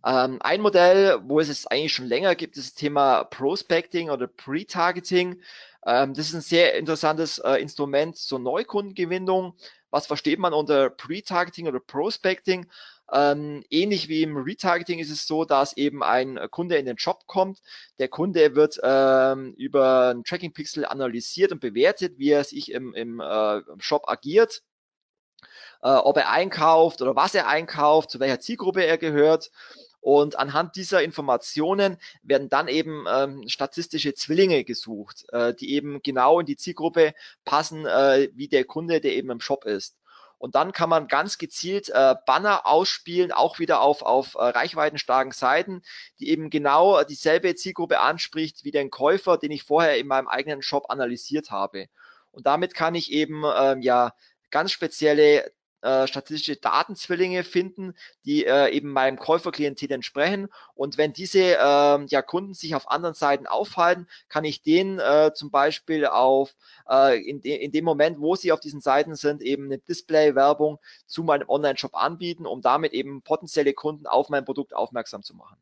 Ähm, ein Modell, wo es es eigentlich schon länger gibt, ist das Thema Prospecting oder Pre-Targeting. Ähm, das ist ein sehr interessantes äh, Instrument zur Neukundengewinnung. Was versteht man unter Pre-Targeting oder Prospecting? Ähm, ähnlich wie im Retargeting ist es so, dass eben ein Kunde in den Shop kommt. Der Kunde wird ähm, über ein Tracking Pixel analysiert und bewertet, wie er sich im, im äh, Shop agiert, äh, ob er einkauft oder was er einkauft, zu welcher Zielgruppe er gehört. Und anhand dieser Informationen werden dann eben ähm, statistische Zwillinge gesucht, äh, die eben genau in die Zielgruppe passen, äh, wie der Kunde, der eben im Shop ist. Und dann kann man ganz gezielt äh, Banner ausspielen, auch wieder auf, auf äh, reichweitenstarken Seiten, die eben genau dieselbe Zielgruppe anspricht wie den Käufer, den ich vorher in meinem eigenen Shop analysiert habe. Und damit kann ich eben ähm, ja ganz spezielle äh, statistische Datenzwillinge finden, die äh, eben meinem Käuferklientel entsprechen. Und wenn diese äh, ja, Kunden sich auf anderen Seiten aufhalten, kann ich denen äh, zum Beispiel auf äh, in, de in dem Moment, wo sie auf diesen Seiten sind, eben eine Display-Werbung zu meinem Online-Shop anbieten, um damit eben potenzielle Kunden auf mein Produkt aufmerksam zu machen.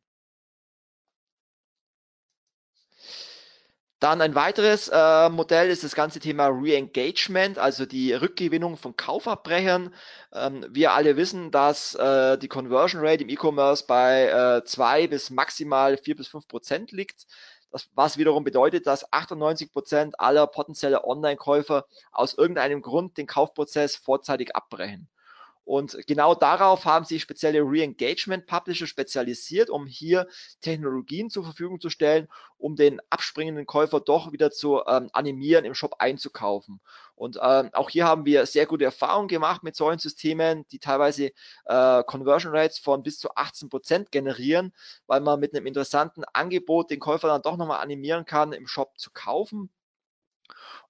Dann ein weiteres äh, Modell ist das ganze Thema Re-Engagement, also die Rückgewinnung von Kaufabbrechern. Ähm, wir alle wissen, dass äh, die Conversion Rate im E-Commerce bei äh, zwei bis maximal vier bis fünf Prozent liegt. Das, was wiederum bedeutet, dass 98 Prozent aller potenzieller Online-Käufer aus irgendeinem Grund den Kaufprozess vorzeitig abbrechen. Und genau darauf haben sich spezielle Re-Engagement-Publisher spezialisiert, um hier Technologien zur Verfügung zu stellen, um den abspringenden Käufer doch wieder zu ähm, animieren, im Shop einzukaufen. Und ähm, auch hier haben wir sehr gute Erfahrungen gemacht mit solchen Systemen, die teilweise äh, Conversion Rates von bis zu 18 Prozent generieren, weil man mit einem interessanten Angebot den Käufer dann doch nochmal animieren kann, im Shop zu kaufen.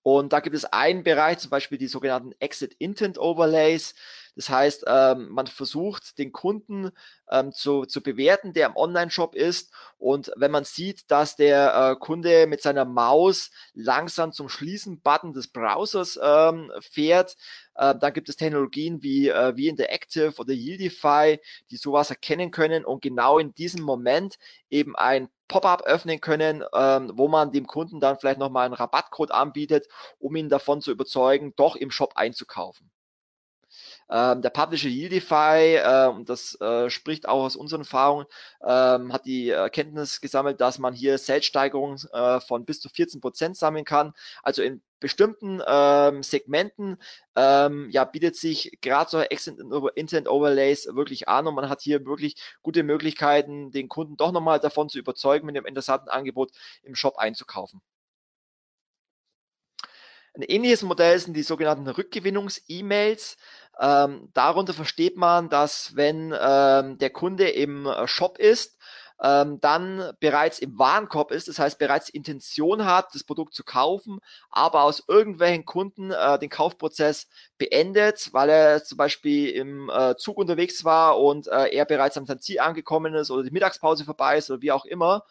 Und da gibt es einen Bereich, zum Beispiel die sogenannten Exit Intent Overlays. Das heißt, ähm, man versucht, den Kunden ähm, zu, zu bewerten, der im Online-Shop ist. Und wenn man sieht, dass der äh, Kunde mit seiner Maus langsam zum Schließen-Button des Browsers ähm, fährt, äh, dann gibt es Technologien wie, äh, wie Interactive oder Yieldify, die sowas erkennen können und genau in diesem Moment eben ein Pop-up öffnen können, ähm, wo man dem Kunden dann vielleicht nochmal einen Rabattcode anbietet, um ihn davon zu überzeugen, doch im Shop einzukaufen. Ähm, der Publisher Yieldify, äh, und das äh, spricht auch aus unseren Erfahrungen, ähm, hat die Erkenntnis gesammelt, dass man hier Salessteigerungen äh, von bis zu 14 Prozent sammeln kann. Also in bestimmten ähm, Segmenten ähm, ja, bietet sich gerade so Instant Overlays wirklich an und man hat hier wirklich gute Möglichkeiten, den Kunden doch nochmal davon zu überzeugen, mit dem interessanten Angebot im Shop einzukaufen. Ein ähnliches Modell sind die sogenannten Rückgewinnungs-E-Mails. Ähm, darunter versteht man, dass wenn ähm, der Kunde im äh, Shop ist, ähm, dann bereits im Warenkorb ist, das heißt bereits Intention hat, das Produkt zu kaufen, aber aus irgendwelchen Kunden äh, den Kaufprozess beendet, weil er zum Beispiel im äh, Zug unterwegs war und äh, er bereits am Ziel angekommen ist oder die Mittagspause vorbei ist oder wie auch immer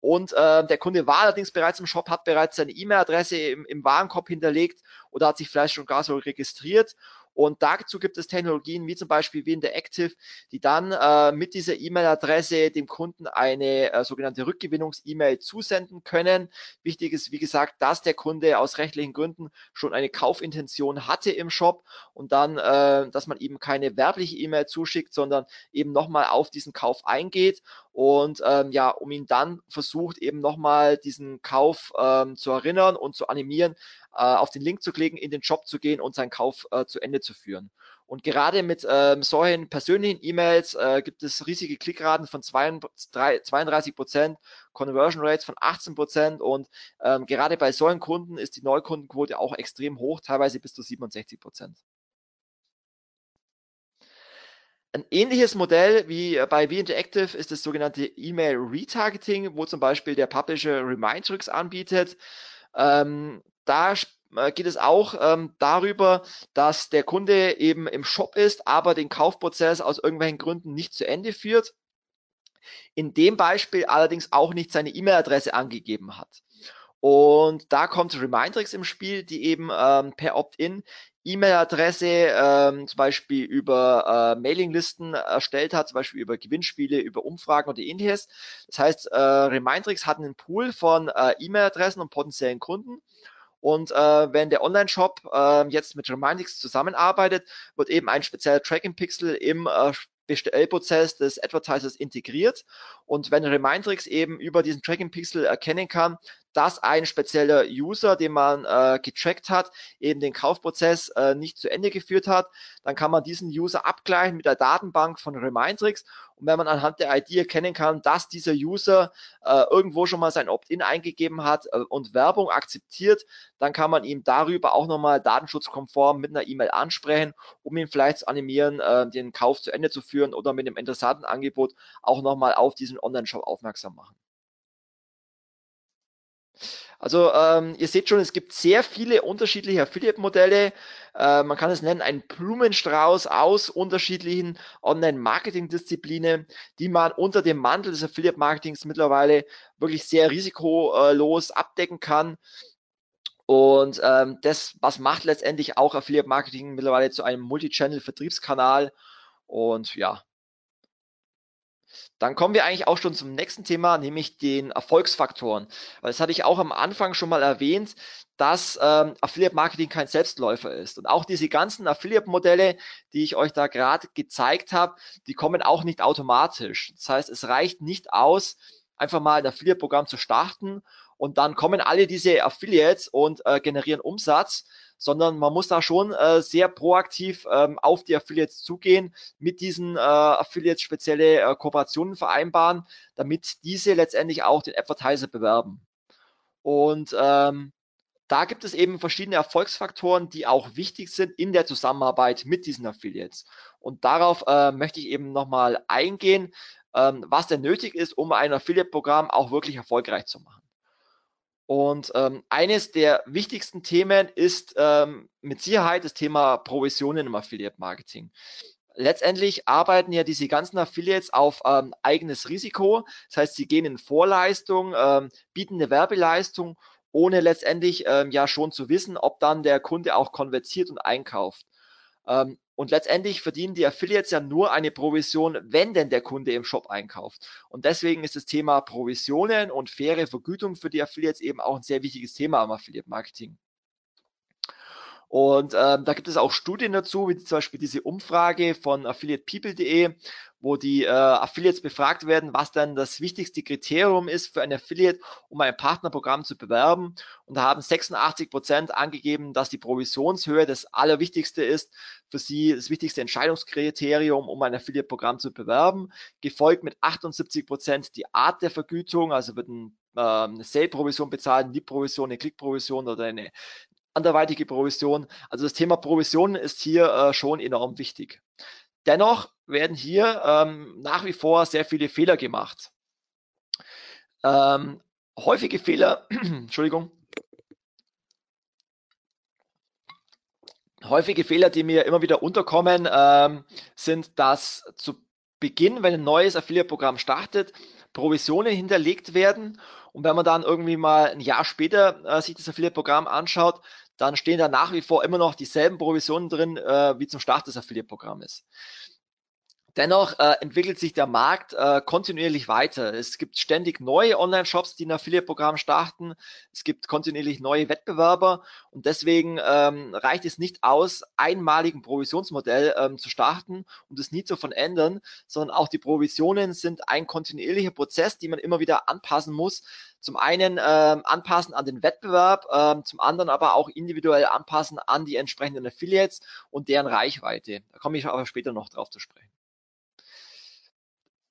und äh, der Kunde war allerdings bereits im Shop, hat bereits seine E-Mail-Adresse im, im Warenkorb hinterlegt oder hat sich vielleicht schon gar so registriert. Und dazu gibt es Technologien wie zum Beispiel wie in der Active, die dann äh, mit dieser E-Mail-Adresse dem Kunden eine äh, sogenannte Rückgewinnungs-E-Mail zusenden können. Wichtig ist, wie gesagt, dass der Kunde aus rechtlichen Gründen schon eine Kaufintention hatte im Shop und dann, äh, dass man eben keine werbliche E-Mail zuschickt, sondern eben nochmal auf diesen Kauf eingeht und ähm, ja, um ihn dann versucht eben nochmal diesen Kauf ähm, zu erinnern und zu animieren, auf den Link zu klicken, in den Shop zu gehen und seinen Kauf äh, zu Ende zu führen. Und gerade mit ähm, solchen persönlichen E-Mails äh, gibt es riesige Klickraten von 32 Prozent, Conversion Rates von 18 Prozent und ähm, gerade bei solchen Kunden ist die Neukundenquote auch extrem hoch, teilweise bis zu 67 Prozent. Ein ähnliches Modell wie bei V-Interactive ist das sogenannte E-Mail Retargeting, wo zum Beispiel der Publisher Remindtricks anbietet. Ähm, da äh, geht es auch ähm, darüber, dass der Kunde eben im Shop ist, aber den Kaufprozess aus irgendwelchen Gründen nicht zu Ende führt. In dem Beispiel allerdings auch nicht seine E-Mail-Adresse angegeben hat. Und da kommt Remindrix im Spiel, die eben ähm, per Opt-in E-Mail-Adresse ähm, zum Beispiel über äh, Mailinglisten erstellt hat, zum Beispiel über Gewinnspiele, über Umfragen oder ähnliches. Das heißt, äh, Remindrix hat einen Pool von äh, E-Mail-Adressen und potenziellen Kunden und äh, wenn der Online-Shop äh, jetzt mit Remindix zusammenarbeitet, wird eben ein spezieller Tracking-Pixel im äh, Bestellprozess des Advertisers integriert. Und wenn Remindrix eben über diesen Tracking-Pixel erkennen kann, dass ein spezieller User, den man äh, getrackt hat, eben den Kaufprozess äh, nicht zu Ende geführt hat, dann kann man diesen User abgleichen mit der Datenbank von Remindrix. Und wenn man anhand der ID erkennen kann, dass dieser User äh, irgendwo schon mal sein Opt-in eingegeben hat äh, und Werbung akzeptiert, dann kann man ihm darüber auch nochmal datenschutzkonform mit einer E-Mail ansprechen, um ihn vielleicht zu animieren, äh, den Kauf zu Ende zu führen oder mit einem interessanten Angebot auch nochmal auf diesen Online-Shop aufmerksam machen. Also ähm, ihr seht schon, es gibt sehr viele unterschiedliche Affiliate-Modelle. Äh, man kann es nennen ein Blumenstrauß aus unterschiedlichen Online-Marketing-Disziplinen, die man unter dem Mantel des Affiliate-Marketings mittlerweile wirklich sehr risikolos abdecken kann. Und ähm, das, was macht letztendlich auch Affiliate-Marketing mittlerweile zu einem Multi-Channel-Vertriebskanal. Und ja, dann kommen wir eigentlich auch schon zum nächsten Thema, nämlich den Erfolgsfaktoren. Weil das hatte ich auch am Anfang schon mal erwähnt, dass ähm, Affiliate Marketing kein Selbstläufer ist. Und auch diese ganzen Affiliate-Modelle, die ich euch da gerade gezeigt habe, die kommen auch nicht automatisch. Das heißt, es reicht nicht aus, einfach mal ein Affiliate-Programm zu starten und dann kommen alle diese Affiliates und äh, generieren Umsatz, sondern man muss da schon äh, sehr proaktiv ähm, auf die Affiliates zugehen, mit diesen äh, Affiliates spezielle äh, Kooperationen vereinbaren, damit diese letztendlich auch den Advertiser bewerben. Und ähm, da gibt es eben verschiedene Erfolgsfaktoren, die auch wichtig sind in der Zusammenarbeit mit diesen Affiliates. Und darauf äh, möchte ich eben nochmal eingehen, ähm, was denn nötig ist, um ein Affiliate-Programm auch wirklich erfolgreich zu machen. Und ähm, eines der wichtigsten Themen ist ähm, mit Sicherheit das Thema Provisionen im Affiliate-Marketing. Letztendlich arbeiten ja diese ganzen Affiliates auf ähm, eigenes Risiko. Das heißt, sie gehen in Vorleistung, ähm, bieten eine Werbeleistung, ohne letztendlich ähm, ja schon zu wissen, ob dann der Kunde auch konvertiert und einkauft. Ähm, und letztendlich verdienen die Affiliates ja nur eine Provision, wenn denn der Kunde im Shop einkauft. Und deswegen ist das Thema Provisionen und faire Vergütung für die Affiliates eben auch ein sehr wichtiges Thema am Affiliate Marketing. Und ähm, da gibt es auch Studien dazu, wie zum Beispiel diese Umfrage von affiliatepeople.de, wo die äh, Affiliates befragt werden, was dann das wichtigste Kriterium ist für ein Affiliate, um ein Partnerprogramm zu bewerben. Und da haben 86 Prozent angegeben, dass die Provisionshöhe das Allerwichtigste ist, für sie das wichtigste Entscheidungskriterium, um ein Affiliate-Programm zu bewerben. Gefolgt mit 78 Prozent die Art der Vergütung, also wird ein, äh, eine Sale-Provision bezahlt, eine Lead-Provision, eine Klick-Provision oder eine anderweitige Provision. Also das Thema Provision ist hier äh, schon enorm wichtig. Dennoch werden hier ähm, nach wie vor sehr viele Fehler gemacht. Ähm, häufige Fehler, Entschuldigung, häufige Fehler, die mir immer wieder unterkommen, ähm, sind, dass zu Beginn, wenn ein neues Affiliate-Programm startet, Provisionen hinterlegt werden. Und wenn man dann irgendwie mal ein Jahr später äh, sich das Affiliate-Programm anschaut, dann stehen da nach wie vor immer noch dieselben Provisionen drin, äh, wie zum Start des Affiliate-Programmes. Dennoch äh, entwickelt sich der Markt äh, kontinuierlich weiter. Es gibt ständig neue Online-Shops, die ein Affiliate-Programm starten. Es gibt kontinuierlich neue Wettbewerber und deswegen ähm, reicht es nicht aus, einmaligen Provisionsmodell ähm, zu starten und es nie zu verändern, sondern auch die Provisionen sind ein kontinuierlicher Prozess, den man immer wieder anpassen muss. Zum einen ähm, anpassen an den Wettbewerb, ähm, zum anderen aber auch individuell anpassen an die entsprechenden Affiliates und deren Reichweite. Da komme ich aber später noch drauf zu sprechen.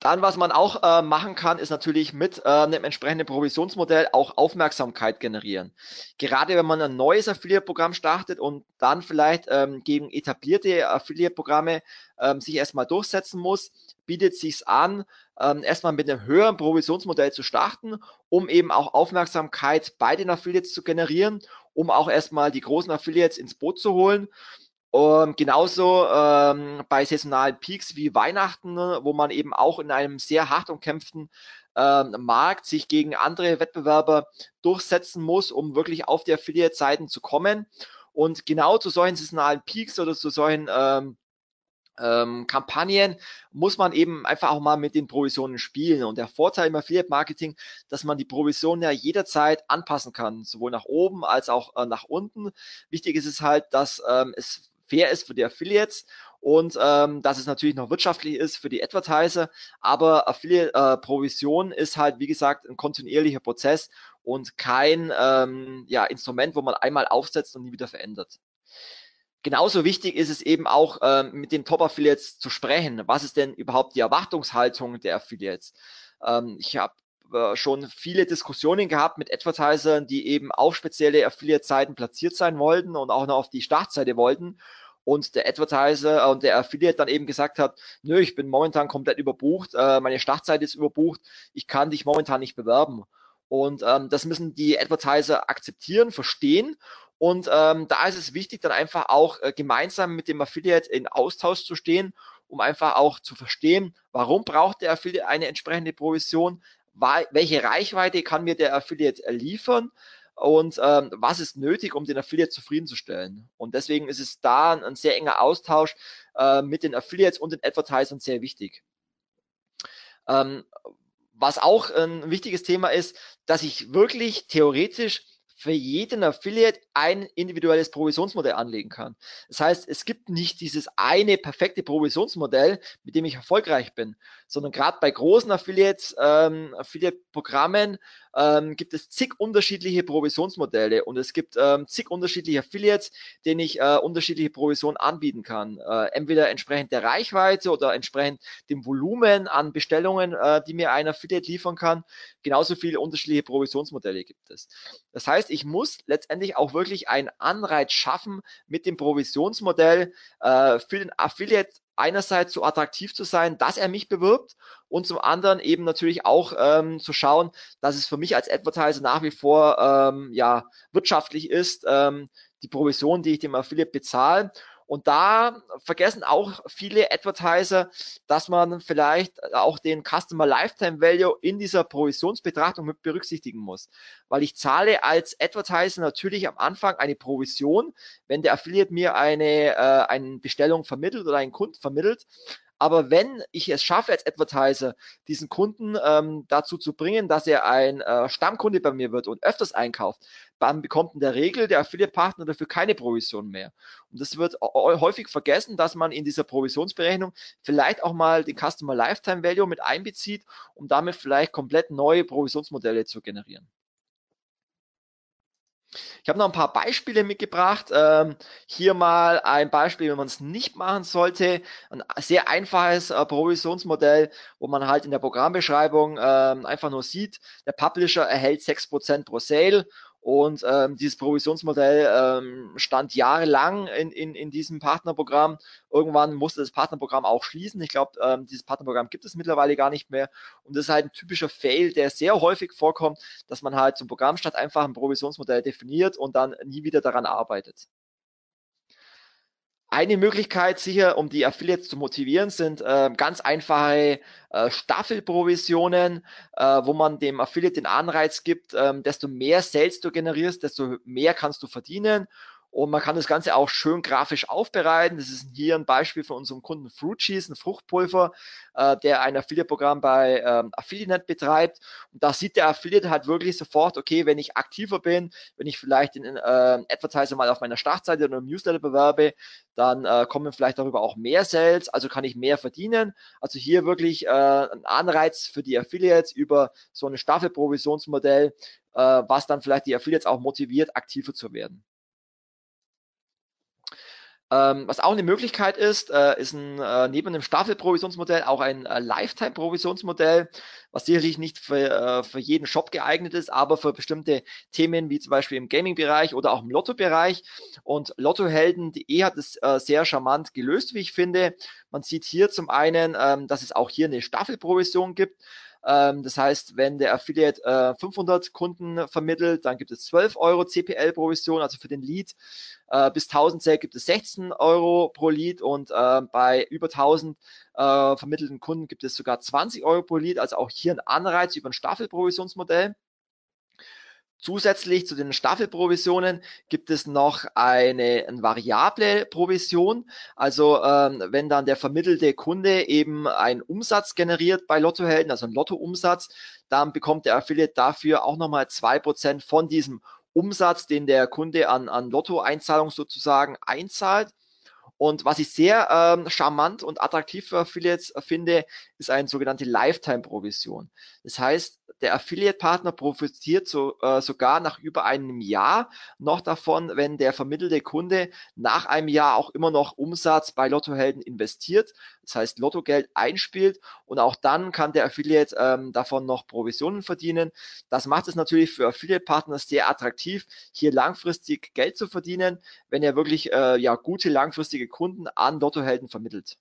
Dann, was man auch äh, machen kann, ist natürlich mit äh, einem entsprechenden Provisionsmodell auch Aufmerksamkeit generieren. Gerade wenn man ein neues Affiliate-Programm startet und dann vielleicht ähm, gegen etablierte Affiliate-Programme ähm, sich erstmal durchsetzen muss, bietet sich an, ähm, erstmal mit einem höheren Provisionsmodell zu starten, um eben auch Aufmerksamkeit bei den Affiliates zu generieren, um auch erstmal die großen Affiliates ins Boot zu holen und genauso ähm, bei saisonalen Peaks wie Weihnachten, ne, wo man eben auch in einem sehr hart umkämpften ähm, Markt sich gegen andere Wettbewerber durchsetzen muss, um wirklich auf die Affiliate-Seiten zu kommen. Und genau zu solchen saisonalen Peaks oder zu solchen ähm, ähm, Kampagnen muss man eben einfach auch mal mit den Provisionen spielen. Und der Vorteil im Affiliate Marketing, dass man die Provisionen ja jederzeit anpassen kann, sowohl nach oben als auch äh, nach unten. Wichtig ist es halt, dass ähm, es fair ist für die Affiliates und ähm, dass es natürlich noch wirtschaftlich ist für die Advertiser. Aber Affiliate-Provision äh, ist halt, wie gesagt, ein kontinuierlicher Prozess und kein ähm, ja, Instrument, wo man einmal aufsetzt und nie wieder verändert. Genauso wichtig ist es eben auch, ähm, mit den Top-Affiliates zu sprechen. Was ist denn überhaupt die Erwartungshaltung der Affiliates? Ähm, ich habe äh, schon viele Diskussionen gehabt mit Advertisern, die eben auf spezielle Affiliate-Seiten platziert sein wollten und auch noch auf die Startseite wollten. Und der Advertiser und der Affiliate dann eben gesagt hat, nö, ich bin momentan komplett überbucht, äh, meine Startseite ist überbucht, ich kann dich momentan nicht bewerben. Und ähm, das müssen die Advertiser akzeptieren, verstehen. Und ähm, da ist es wichtig, dann einfach auch äh, gemeinsam mit dem Affiliate in Austausch zu stehen, um einfach auch zu verstehen, warum braucht der Affiliate eine entsprechende Provision, welche Reichweite kann mir der Affiliate liefern und ähm, was ist nötig, um den Affiliate zufriedenzustellen. Und deswegen ist es da ein, ein sehr enger Austausch äh, mit den Affiliates und den Advertisern sehr wichtig. Ähm, was auch ein wichtiges Thema ist, dass ich wirklich theoretisch für jeden Affiliate ein individuelles Provisionsmodell anlegen kann. Das heißt, es gibt nicht dieses eine perfekte Provisionsmodell, mit dem ich erfolgreich bin, sondern gerade bei großen Affiliates, ähm, Affiliate-Programmen ähm, gibt es zig unterschiedliche Provisionsmodelle und es gibt ähm, zig unterschiedliche Affiliates, denen ich äh, unterschiedliche Provisionen anbieten kann. Äh, entweder entsprechend der Reichweite oder entsprechend dem Volumen an Bestellungen, äh, die mir ein Affiliate liefern kann. Genauso viele unterschiedliche Provisionsmodelle gibt es. Das heißt, ich muss letztendlich auch wirklich einen Anreiz schaffen mit dem Provisionsmodell äh, für den Affiliate einerseits so attraktiv zu sein, dass er mich bewirbt und zum anderen eben natürlich auch ähm, zu schauen, dass es für mich als Advertiser nach wie vor ähm, ja wirtschaftlich ist, ähm, die Provision, die ich dem Affiliate bezahle und da vergessen auch viele Advertiser, dass man vielleicht auch den Customer Lifetime Value in dieser Provisionsbetrachtung mit berücksichtigen muss. Weil ich zahle als Advertiser natürlich am Anfang eine Provision, wenn der Affiliate mir eine, äh, eine Bestellung vermittelt oder einen Kunden vermittelt. Aber wenn ich es schaffe, als Advertiser diesen Kunden ähm, dazu zu bringen, dass er ein äh, Stammkunde bei mir wird und öfters einkauft, dann bekommt in der Regel der Affiliate-Partner dafür keine Provision mehr. Und das wird häufig vergessen, dass man in dieser Provisionsberechnung vielleicht auch mal den Customer Lifetime Value mit einbezieht, um damit vielleicht komplett neue Provisionsmodelle zu generieren. Ich habe noch ein paar Beispiele mitgebracht. Ähm, hier mal ein Beispiel, wenn man es nicht machen sollte. Ein sehr einfaches äh, Provisionsmodell, wo man halt in der Programmbeschreibung ähm, einfach nur sieht, der Publisher erhält 6% pro Sale und ähm, dieses Provisionsmodell ähm, stand jahrelang in, in, in diesem Partnerprogramm. Irgendwann musste das Partnerprogramm auch schließen. Ich glaube, ähm, dieses Partnerprogramm gibt es mittlerweile gar nicht mehr. Und das ist halt ein typischer Fail, der sehr häufig vorkommt, dass man halt zum Programmstart einfach ein Provisionsmodell definiert und dann nie wieder daran arbeitet. Eine Möglichkeit sicher, um die Affiliates zu motivieren, sind äh, ganz einfache äh, Staffelprovisionen, äh, wo man dem Affiliate den Anreiz gibt, ähm, desto mehr Sales du generierst, desto mehr kannst du verdienen. Und man kann das Ganze auch schön grafisch aufbereiten. Das ist hier ein Beispiel von unserem Kunden Fruit Cheese, ein Fruchtpulver, äh, der ein Affiliate-Programm bei ähm, Affiliate betreibt. Und da sieht der Affiliate halt wirklich sofort, okay, wenn ich aktiver bin, wenn ich vielleicht den äh, Advertiser mal auf meiner Startseite oder im Newsletter bewerbe, dann äh, kommen vielleicht darüber auch mehr Sales, also kann ich mehr verdienen. Also hier wirklich äh, ein Anreiz für die Affiliates über so ein Staffelprovisionsmodell, äh, was dann vielleicht die Affiliates auch motiviert, aktiver zu werden. Ähm, was auch eine Möglichkeit ist, äh, ist ein, äh, neben einem Staffelprovisionsmodell auch ein äh, Lifetime-Provisionsmodell, was sicherlich nicht für, äh, für jeden Shop geeignet ist, aber für bestimmte Themen wie zum Beispiel im Gaming-Bereich oder auch im Lotto-Bereich. Und Lottohelden.de hat es äh, sehr charmant gelöst, wie ich finde. Man sieht hier zum einen, ähm, dass es auch hier eine Staffelprovision gibt. Ähm, das heißt, wenn der Affiliate äh, 500 Kunden vermittelt, dann gibt es 12 Euro CPL-Provision, also für den Lead. Äh, bis 1000 Sale gibt es 16 Euro pro Lead und äh, bei über 1000 äh, vermittelten Kunden gibt es sogar 20 Euro pro Lead, also auch hier ein Anreiz über ein Staffelprovisionsmodell. Zusätzlich zu den Staffelprovisionen gibt es noch eine, eine variable Provision. Also ähm, wenn dann der vermittelte Kunde eben einen Umsatz generiert bei Lottohelden, also einen Lottoumsatz, dann bekommt der Affiliate dafür auch nochmal zwei Prozent von diesem Umsatz, den der Kunde an, an Lotto-Einzahlung sozusagen einzahlt. Und was ich sehr ähm, charmant und attraktiv für Affiliates finde, ist eine sogenannte Lifetime-Provision. Das heißt, der Affiliate-Partner profitiert so, äh, sogar nach über einem Jahr noch davon, wenn der vermittelte Kunde nach einem Jahr auch immer noch Umsatz bei Lottohelden investiert, das heißt Lottogeld einspielt und auch dann kann der Affiliate ähm, davon noch Provisionen verdienen. Das macht es natürlich für Affiliate-Partner sehr attraktiv, hier langfristig Geld zu verdienen, wenn er wirklich äh, ja gute langfristige Kunden an Lottohelden vermittelt.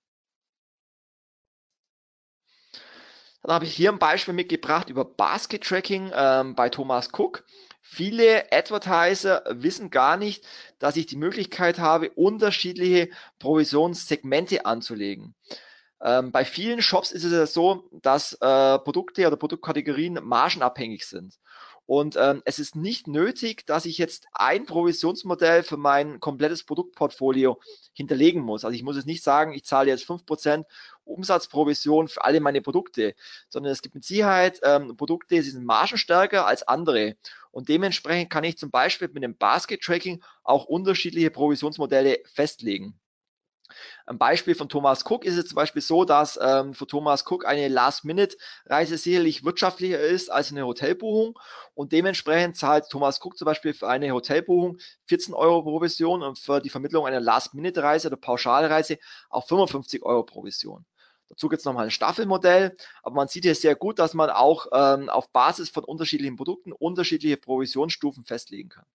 Dann habe ich hier ein Beispiel mitgebracht über Basket Tracking ähm, bei Thomas Cook. Viele Advertiser wissen gar nicht, dass ich die Möglichkeit habe, unterschiedliche Provisionssegmente anzulegen. Ähm, bei vielen Shops ist es ja so, dass äh, Produkte oder Produktkategorien margenabhängig sind. Und ähm, es ist nicht nötig, dass ich jetzt ein Provisionsmodell für mein komplettes Produktportfolio hinterlegen muss. Also ich muss jetzt nicht sagen, ich zahle jetzt fünf Prozent Umsatzprovision für alle meine Produkte, sondern es gibt mit Sicherheit ähm, Produkte, die sind margenstärker als andere. Und dementsprechend kann ich zum Beispiel mit dem Basket-Tracking auch unterschiedliche Provisionsmodelle festlegen. Ein Beispiel von Thomas Cook ist es zum Beispiel so, dass ähm, für Thomas Cook eine Last-Minute-Reise sicherlich wirtschaftlicher ist als eine Hotelbuchung und dementsprechend zahlt Thomas Cook zum Beispiel für eine Hotelbuchung 14 Euro Provision und für die Vermittlung einer Last-Minute-Reise oder Pauschalreise auch 55 Euro Provision. Dazu gibt es nochmal ein Staffelmodell, aber man sieht hier sehr gut, dass man auch ähm, auf Basis von unterschiedlichen Produkten unterschiedliche Provisionsstufen festlegen kann.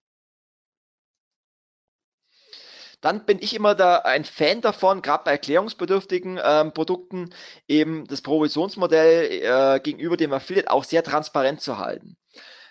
Dann bin ich immer da ein Fan davon, gerade bei erklärungsbedürftigen ähm, Produkten, eben das Provisionsmodell äh, gegenüber dem Affiliate auch sehr transparent zu halten.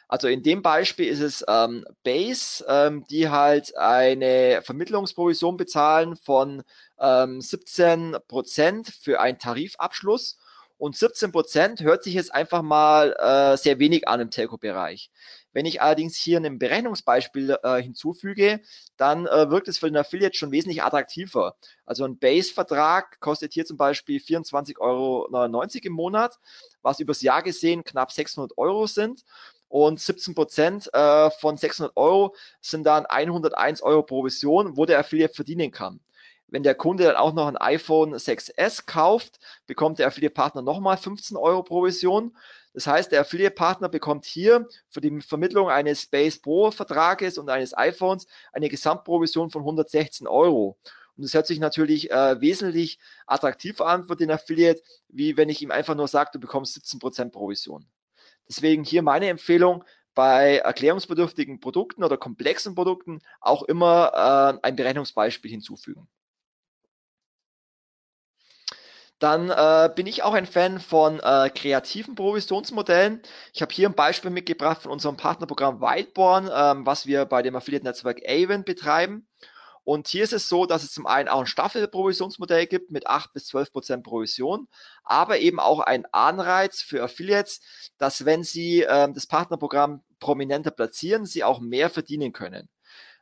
Also in dem Beispiel ist es ähm, Base, ähm, die halt eine Vermittlungsprovision bezahlen von ähm, 17 Prozent für einen Tarifabschluss. Und 17 Prozent hört sich jetzt einfach mal äh, sehr wenig an im Telco-Bereich. Wenn ich allerdings hier ein Berechnungsbeispiel äh, hinzufüge, dann äh, wirkt es für den Affiliate schon wesentlich attraktiver. Also ein Base-Vertrag kostet hier zum Beispiel 24,99 Euro im Monat, was übers Jahr gesehen knapp 600 Euro sind. Und 17 Prozent äh, von 600 Euro sind dann 101 Euro Provision, wo der Affiliate verdienen kann. Wenn der Kunde dann auch noch ein iPhone 6S kauft, bekommt der Affiliate-Partner nochmal 15 Euro Provision. Das heißt, der Affiliate-Partner bekommt hier für die Vermittlung eines Space Pro-Vertrages und eines iPhones eine Gesamtprovision von 116 Euro. Und das hört sich natürlich äh, wesentlich attraktiver an für den Affiliate, wie wenn ich ihm einfach nur sage, du bekommst 17% Provision. Deswegen hier meine Empfehlung, bei erklärungsbedürftigen Produkten oder komplexen Produkten auch immer äh, ein Berechnungsbeispiel hinzufügen. Dann äh, bin ich auch ein Fan von äh, kreativen Provisionsmodellen. Ich habe hier ein Beispiel mitgebracht von unserem Partnerprogramm Whiteborn, ähm, was wir bei dem Affiliate-Netzwerk Avon betreiben. Und hier ist es so, dass es zum einen auch ein Staffelprovisionsmodell gibt mit 8 bis 12 Prozent Provision, aber eben auch ein Anreiz für Affiliates, dass wenn sie ähm, das Partnerprogramm prominenter platzieren, sie auch mehr verdienen können.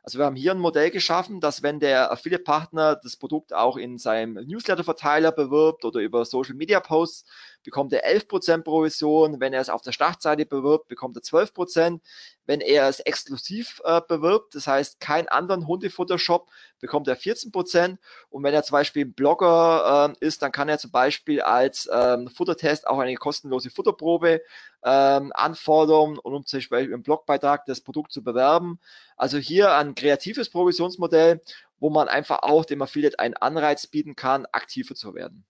Also wir haben hier ein Modell geschaffen, dass wenn der Affiliate-Partner das Produkt auch in seinem Newsletter-Verteiler bewirbt oder über Social-Media-Posts, bekommt er 11% Provision. Wenn er es auf der Startseite bewirbt, bekommt er 12%. Wenn er es exklusiv äh, bewirbt, das heißt keinen anderen Hundefutter-Shop, bekommt er 14%. Und wenn er zum Beispiel ein Blogger äh, ist, dann kann er zum Beispiel als ähm, Futtertest auch eine kostenlose Futterprobe ähm, anfordern und um zum Beispiel im Blogbeitrag das Produkt zu bewerben. Also hier ein kreatives Provisionsmodell, wo man einfach auch dem Affiliate einen Anreiz bieten kann, aktiver zu werden.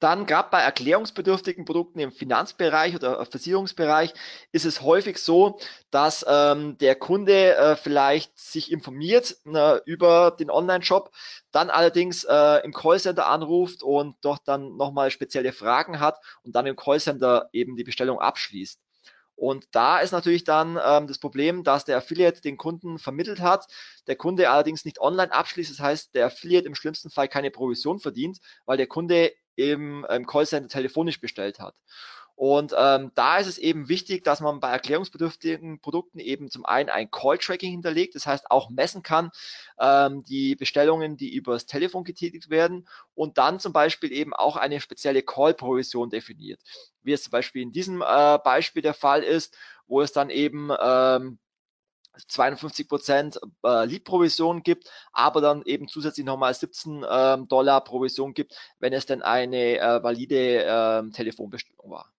Dann gerade bei erklärungsbedürftigen Produkten im Finanzbereich oder Versicherungsbereich ist es häufig so, dass ähm, der Kunde äh, vielleicht sich informiert äh, über den Online-Shop, dann allerdings äh, im Callcenter anruft und dort dann nochmal spezielle Fragen hat und dann im Callcenter eben die Bestellung abschließt. Und da ist natürlich dann ähm, das Problem, dass der Affiliate den Kunden vermittelt hat, der Kunde allerdings nicht online abschließt. Das heißt, der Affiliate im schlimmsten Fall keine Provision verdient, weil der Kunde im, im Callcenter telefonisch bestellt hat. Und ähm, da ist es eben wichtig, dass man bei erklärungsbedürftigen Produkten eben zum einen ein Call-Tracking hinterlegt, das heißt auch messen kann, ähm, die Bestellungen, die übers Telefon getätigt werden und dann zum Beispiel eben auch eine spezielle Call-Provision definiert. Wie es zum Beispiel in diesem äh, Beispiel der Fall ist, wo es dann eben ähm, 52 Prozent äh, Lead-Provision gibt, aber dann eben zusätzlich nochmal 17 ähm, Dollar Provision gibt, wenn es denn eine äh, valide äh, Telefonbestellung war.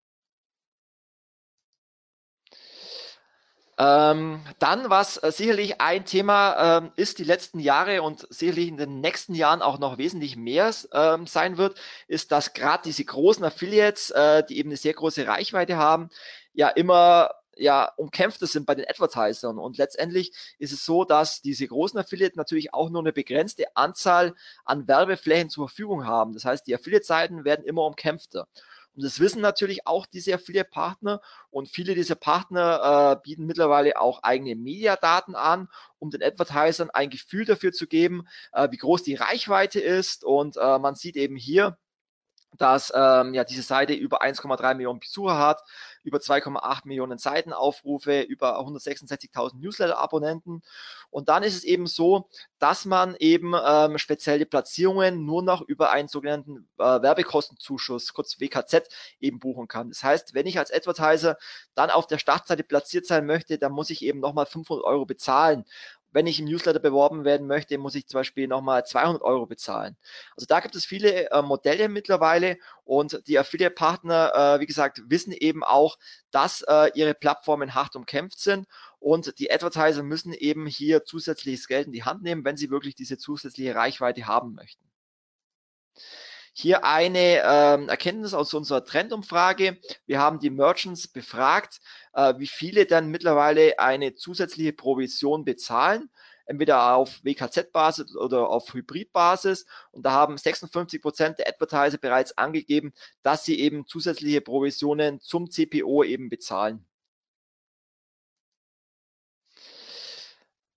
Ähm, dann, was äh, sicherlich ein Thema ähm, ist die letzten Jahre und sicherlich in den nächsten Jahren auch noch wesentlich mehr ähm, sein wird, ist, dass gerade diese großen Affiliates, äh, die eben eine sehr große Reichweite haben, ja immer ja umkämpfter sind bei den Advertisern. Und letztendlich ist es so, dass diese großen Affiliate natürlich auch nur eine begrenzte Anzahl an Werbeflächen zur Verfügung haben. Das heißt, die Affiliate-Seiten werden immer umkämpfter. Und das wissen natürlich auch diese Affiliate-Partner und viele dieser Partner äh, bieten mittlerweile auch eigene Mediadaten an, um den Advertisern ein Gefühl dafür zu geben, äh, wie groß die Reichweite ist. Und äh, man sieht eben hier, dass ähm, ja diese Seite über 1,3 Millionen Besucher hat, über 2,8 Millionen Seitenaufrufe, über 166.000 Newsletter-Abonnenten. Und dann ist es eben so, dass man eben ähm, spezielle Platzierungen nur noch über einen sogenannten äh, Werbekostenzuschuss, kurz WKZ, eben buchen kann. Das heißt, wenn ich als Advertiser dann auf der Startseite platziert sein möchte, dann muss ich eben nochmal 500 Euro bezahlen wenn ich im Newsletter beworben werden möchte, muss ich zum Beispiel nochmal 200 Euro bezahlen. Also da gibt es viele äh, Modelle mittlerweile und die Affiliate-Partner, äh, wie gesagt, wissen eben auch, dass äh, ihre Plattformen hart umkämpft sind und die Advertiser müssen eben hier zusätzliches Geld in die Hand nehmen, wenn sie wirklich diese zusätzliche Reichweite haben möchten. Hier eine ähm, Erkenntnis aus unserer Trendumfrage. Wir haben die Merchants befragt, äh, wie viele dann mittlerweile eine zusätzliche Provision bezahlen entweder auf WKZ-Basis oder auf Hybrid-Basis. Und da haben 56 Prozent der Advertiser bereits angegeben, dass sie eben zusätzliche Provisionen zum CPO eben bezahlen.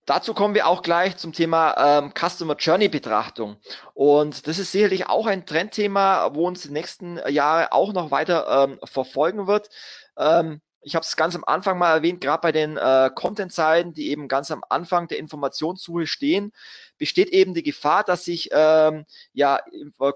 Dazu kommen wir auch gleich zum Thema ähm, Customer Journey Betrachtung. Und das ist sicherlich auch ein Trendthema, wo uns die nächsten Jahre auch noch weiter ähm, verfolgen wird. Ähm, ich habe es ganz am Anfang mal erwähnt, gerade bei den äh, Content-Seiten, die eben ganz am Anfang der Informationssuche stehen, besteht eben die Gefahr, dass sich ähm, ja,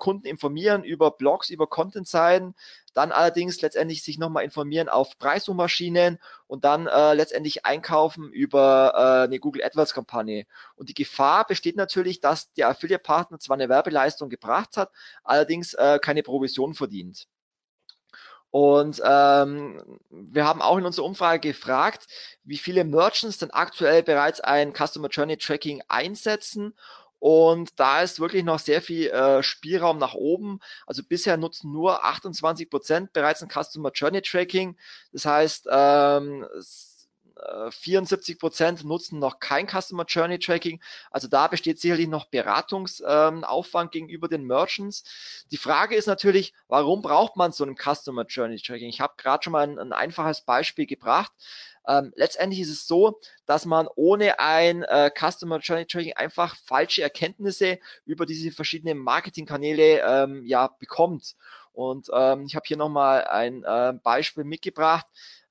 Kunden informieren über Blogs, über Content-Seiten, dann allerdings letztendlich sich nochmal informieren auf Preissuchmaschinen und dann äh, letztendlich einkaufen über äh, eine Google AdWords-Kampagne. Und die Gefahr besteht natürlich, dass der Affiliate-Partner zwar eine Werbeleistung gebracht hat, allerdings äh, keine Provision verdient. Und ähm, wir haben auch in unserer Umfrage gefragt, wie viele Merchants denn aktuell bereits ein Customer Journey Tracking einsetzen. Und da ist wirklich noch sehr viel äh, Spielraum nach oben. Also bisher nutzen nur 28 Prozent bereits ein Customer Journey Tracking. Das heißt, ähm, 74 Prozent nutzen noch kein Customer Journey Tracking. Also da besteht sicherlich noch Beratungsaufwand ähm, gegenüber den Merchants. Die Frage ist natürlich, warum braucht man so ein Customer Journey Tracking? Ich habe gerade schon mal ein, ein, einfaches Beispiel gebracht. Ähm, letztendlich ist es so, dass man ohne ein äh, Customer Journey Tracking einfach falsche Erkenntnisse über diese verschiedenen Marketingkanäle ähm, ja bekommt. Und ähm, ich habe hier nochmal ein äh, Beispiel mitgebracht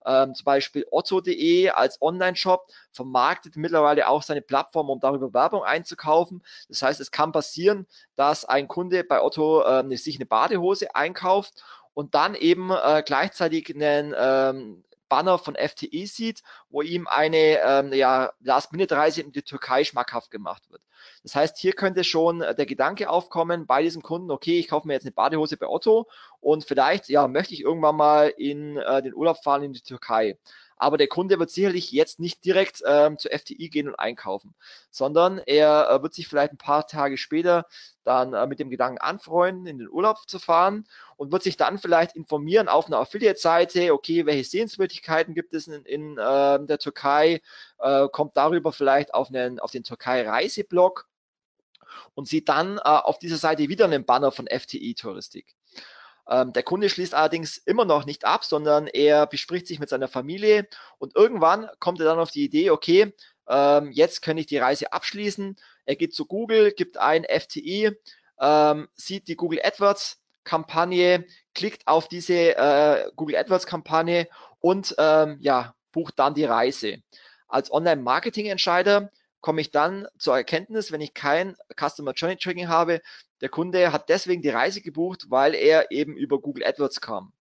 ähm, zum Beispiel otto.de als Online-Shop vermarktet mittlerweile auch seine Plattform, um darüber Werbung einzukaufen. Das heißt, es kann passieren, dass ein Kunde bei Otto äh, sich eine Badehose einkauft und dann eben äh, gleichzeitig einen ähm, Banner von FTE sieht, wo ihm eine ähm, ja, Last-Minute-Reise in die Türkei schmackhaft gemacht wird. Das heißt, hier könnte schon äh, der Gedanke aufkommen bei diesem Kunden, okay, ich kaufe mir jetzt eine Badehose bei Otto und vielleicht ja, möchte ich irgendwann mal in äh, den Urlaub fahren in die Türkei. Aber der Kunde wird sicherlich jetzt nicht direkt ähm, zur FTI gehen und einkaufen, sondern er äh, wird sich vielleicht ein paar Tage später dann äh, mit dem Gedanken anfreunden, in den Urlaub zu fahren und wird sich dann vielleicht informieren auf einer Affiliate-Seite, okay, welche Sehenswürdigkeiten gibt es in, in äh, der Türkei, äh, kommt darüber vielleicht auf, einen, auf den Türkei-Reiseblog und sieht dann äh, auf dieser Seite wieder einen Banner von FTI-Touristik. Ähm, der Kunde schließt allerdings immer noch nicht ab, sondern er bespricht sich mit seiner Familie und irgendwann kommt er dann auf die Idee, okay, ähm, jetzt kann ich die Reise abschließen. Er geht zu Google, gibt ein FTI, ähm, sieht die Google AdWords Kampagne, klickt auf diese äh, Google AdWords Kampagne und ähm, ja, bucht dann die Reise. Als Online-Marketing-Entscheider komme ich dann zur Erkenntnis, wenn ich kein Customer Journey Tracking habe, der Kunde hat deswegen die Reise gebucht, weil er eben über Google AdWords kam.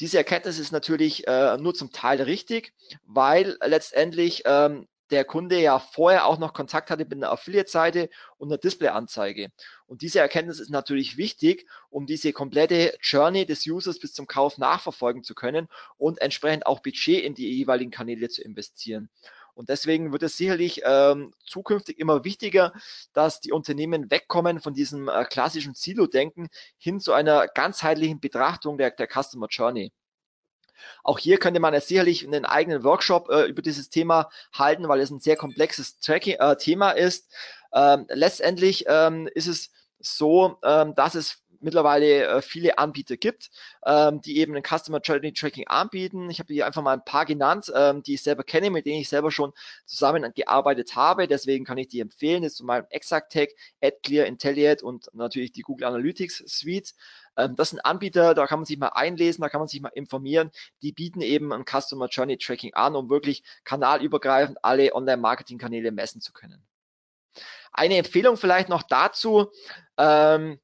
Diese Erkenntnis ist natürlich äh, nur zum Teil richtig, weil letztendlich ähm, der Kunde ja vorher auch noch Kontakt hatte mit einer Affiliate-Seite und einer Display-Anzeige. Und diese Erkenntnis ist natürlich wichtig, um diese komplette Journey des Users bis zum Kauf nachverfolgen zu können und entsprechend auch Budget in die jeweiligen Kanäle zu investieren. Und deswegen wird es sicherlich ähm, zukünftig immer wichtiger, dass die Unternehmen wegkommen von diesem äh, klassischen Silo-Denken hin zu einer ganzheitlichen Betrachtung der, der Customer Journey. Auch hier könnte man jetzt sicherlich einen eigenen Workshop äh, über dieses Thema halten, weil es ein sehr komplexes Tracking, äh, Thema ist. Ähm, letztendlich ähm, ist es so, ähm, dass es mittlerweile äh, viele Anbieter gibt, ähm, die eben ein Customer Journey Tracking anbieten. Ich habe hier einfach mal ein paar genannt, ähm, die ich selber kenne, mit denen ich selber schon zusammengearbeitet habe. Deswegen kann ich die empfehlen. Das ist zum Beispiel Exactech, AdClear, Intelliate und natürlich die Google Analytics Suite. Ähm, das sind Anbieter, da kann man sich mal einlesen, da kann man sich mal informieren. Die bieten eben ein Customer Journey Tracking an, um wirklich kanalübergreifend alle Online-Marketing-Kanäle messen zu können. Eine Empfehlung vielleicht noch dazu, ähm,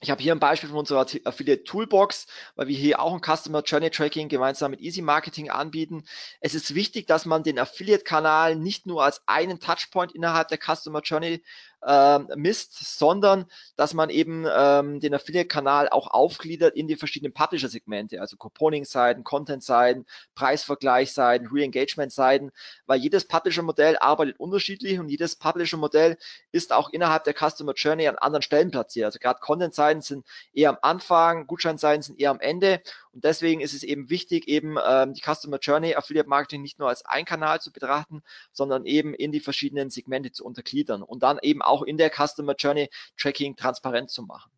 ich habe hier ein Beispiel von unserer Affiliate Toolbox, weil wir hier auch ein Customer Journey Tracking gemeinsam mit Easy Marketing anbieten. Es ist wichtig, dass man den Affiliate-Kanal nicht nur als einen Touchpoint innerhalb der Customer Journey ähm, misst, sondern dass man eben ähm, den Affiliate-Kanal auch aufgliedert in die verschiedenen Publisher-Segmente, also Couponing-Seiten, Content-Seiten, Preisvergleich-Seiten, Re-Engagement-Seiten, weil jedes Publisher-Modell arbeitet unterschiedlich und jedes Publisher-Modell ist auch innerhalb der Customer Journey an anderen Stellen platziert. Also gerade Content-Seiten sind eher am Anfang, Gutscheinseiten sind eher am Ende und deswegen ist es eben wichtig, eben ähm, die Customer Journey Affiliate Marketing nicht nur als ein Kanal zu betrachten, sondern eben in die verschiedenen Segmente zu untergliedern und dann eben auch in der Customer Journey Tracking transparent zu machen.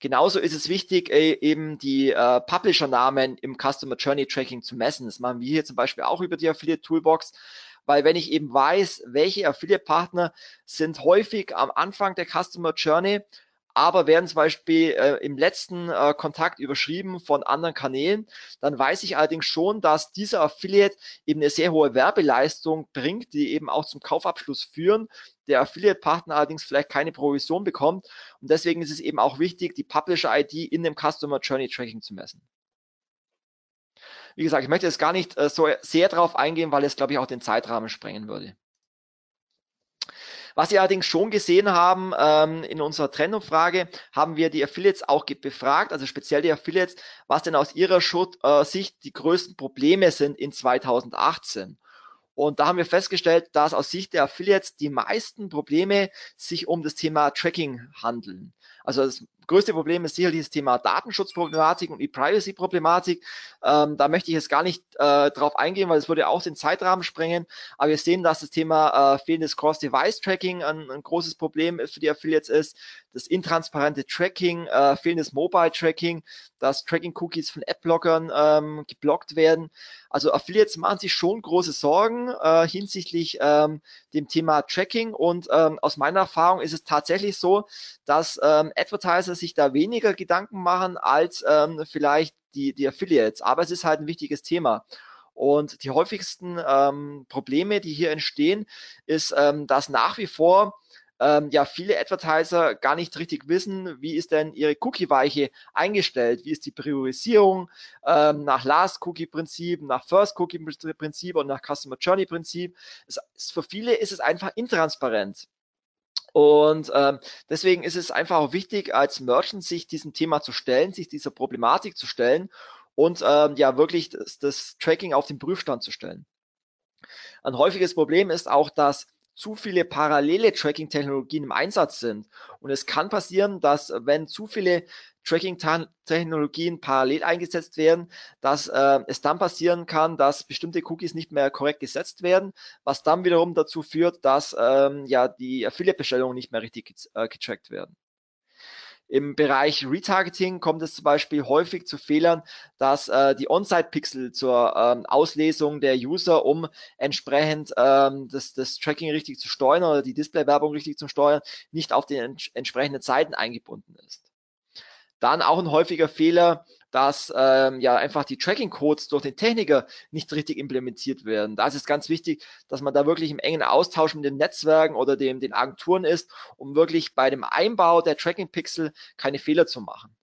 Genauso ist es wichtig, äh, eben die äh, Publisher-Namen im Customer Journey Tracking zu messen. Das machen wir hier zum Beispiel auch über die Affiliate Toolbox, weil wenn ich eben weiß, welche Affiliate-Partner sind häufig am Anfang der Customer Journey aber werden zum Beispiel äh, im letzten äh, Kontakt überschrieben von anderen Kanälen, dann weiß ich allerdings schon, dass dieser Affiliate eben eine sehr hohe Werbeleistung bringt, die eben auch zum Kaufabschluss führen. Der Affiliate-Partner allerdings vielleicht keine Provision bekommt. Und deswegen ist es eben auch wichtig, die Publisher-ID in dem Customer Journey Tracking zu messen. Wie gesagt, ich möchte jetzt gar nicht äh, so sehr darauf eingehen, weil es, glaube ich, auch den Zeitrahmen sprengen würde. Was wir allerdings schon gesehen haben ähm, in unserer Trendumfrage, haben wir die Affiliates auch befragt, also speziell die Affiliates, was denn aus ihrer Schut, äh, Sicht die größten Probleme sind in 2018. Und da haben wir festgestellt, dass aus Sicht der Affiliates die meisten Probleme sich um das Thema Tracking handeln. Also das größte Problem ist sicherlich das Thema Datenschutzproblematik und E-Privacy-Problematik. Ähm, da möchte ich jetzt gar nicht äh, drauf eingehen, weil es würde auch den Zeitrahmen sprengen. Aber wir sehen, dass das Thema äh, fehlendes Cross-Device-Tracking ein, ein, großes Problem für die Affiliates ist. das intransparente Tracking, äh, fehlendes Mobile Tracking, dass Tracking-Cookies von Adblockern ähm, geblockt werden. Also Affiliates machen sich schon große Sorgen äh, hinsichtlich ähm, dem Thema Tracking und ähm, aus meiner Erfahrung ist es tatsächlich so, dass ähm, Advertiser sich da weniger Gedanken machen als ähm, vielleicht die, die Affiliates. Aber es ist halt ein wichtiges Thema. Und die häufigsten ähm, Probleme, die hier entstehen, ist, ähm, dass nach wie vor ähm, ja viele Advertiser gar nicht richtig wissen, wie ist denn ihre Cookie-Weiche eingestellt, wie ist die Priorisierung ähm, nach Last-Cookie-Prinzip, nach First-Cookie-Prinzip und nach Customer Journey-Prinzip. Für viele ist es einfach intransparent. Und ähm, deswegen ist es einfach auch wichtig, als Merchant sich diesem Thema zu stellen, sich dieser Problematik zu stellen und ähm, ja wirklich das, das Tracking auf den Prüfstand zu stellen. Ein häufiges Problem ist auch, dass zu viele parallele Tracking-Technologien im Einsatz sind. Und es kann passieren, dass wenn zu viele Tracking-Technologien parallel eingesetzt werden, dass äh, es dann passieren kann, dass bestimmte Cookies nicht mehr korrekt gesetzt werden, was dann wiederum dazu führt, dass ähm, ja die Affiliate-Bestellungen nicht mehr richtig äh, getrackt werden. Im Bereich Retargeting kommt es zum Beispiel häufig zu Fehlern, dass äh, die On-Site-Pixel zur ähm, Auslesung der User, um entsprechend ähm, das, das Tracking richtig zu steuern oder die Display-Werbung richtig zu steuern, nicht auf den ents entsprechenden Seiten eingebunden ist. Dann auch ein häufiger Fehler, dass ähm, ja einfach die Tracking-Codes durch den Techniker nicht richtig implementiert werden. Da ist es ganz wichtig, dass man da wirklich im engen Austausch mit den Netzwerken oder dem, den Agenturen ist, um wirklich bei dem Einbau der Tracking-Pixel keine Fehler zu machen.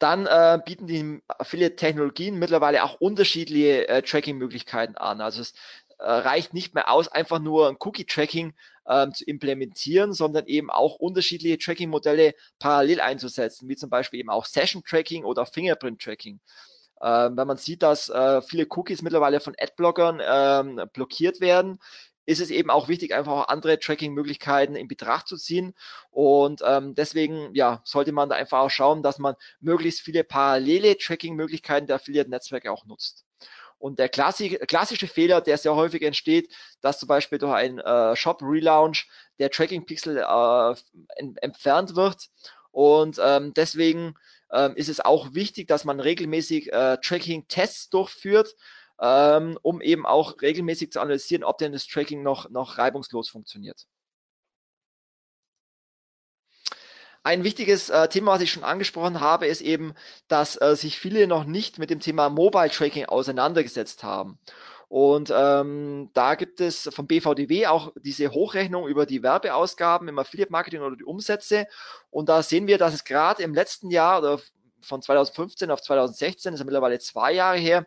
Dann äh, bieten die Affiliate-Technologien mittlerweile auch unterschiedliche äh, Tracking-Möglichkeiten an. Also es reicht nicht mehr aus, einfach nur ein Cookie-Tracking ähm, zu implementieren, sondern eben auch unterschiedliche Tracking-Modelle parallel einzusetzen, wie zum Beispiel eben auch Session-Tracking oder Fingerprint-Tracking. Ähm, wenn man sieht, dass äh, viele Cookies mittlerweile von Adblockern ähm, blockiert werden, ist es eben auch wichtig, einfach auch andere Tracking-Möglichkeiten in Betracht zu ziehen. Und ähm, deswegen ja, sollte man da einfach auch schauen, dass man möglichst viele parallele Tracking-Möglichkeiten der Affiliate-Netzwerke auch nutzt. Und der klassische Fehler, der sehr häufig entsteht, dass zum Beispiel durch einen äh, Shop-Relaunch der Tracking-Pixel äh, entfernt wird. Und ähm, deswegen ähm, ist es auch wichtig, dass man regelmäßig äh, Tracking-Tests durchführt, ähm, um eben auch regelmäßig zu analysieren, ob denn das Tracking noch, noch reibungslos funktioniert. Ein wichtiges äh, Thema, was ich schon angesprochen habe, ist eben, dass äh, sich viele noch nicht mit dem Thema Mobile Tracking auseinandergesetzt haben. Und ähm, da gibt es vom BVDW auch diese Hochrechnung über die Werbeausgaben im Affiliate Marketing oder die Umsätze. Und da sehen wir, dass es gerade im letzten Jahr oder von 2015 auf 2016, das ist ja mittlerweile zwei Jahre her,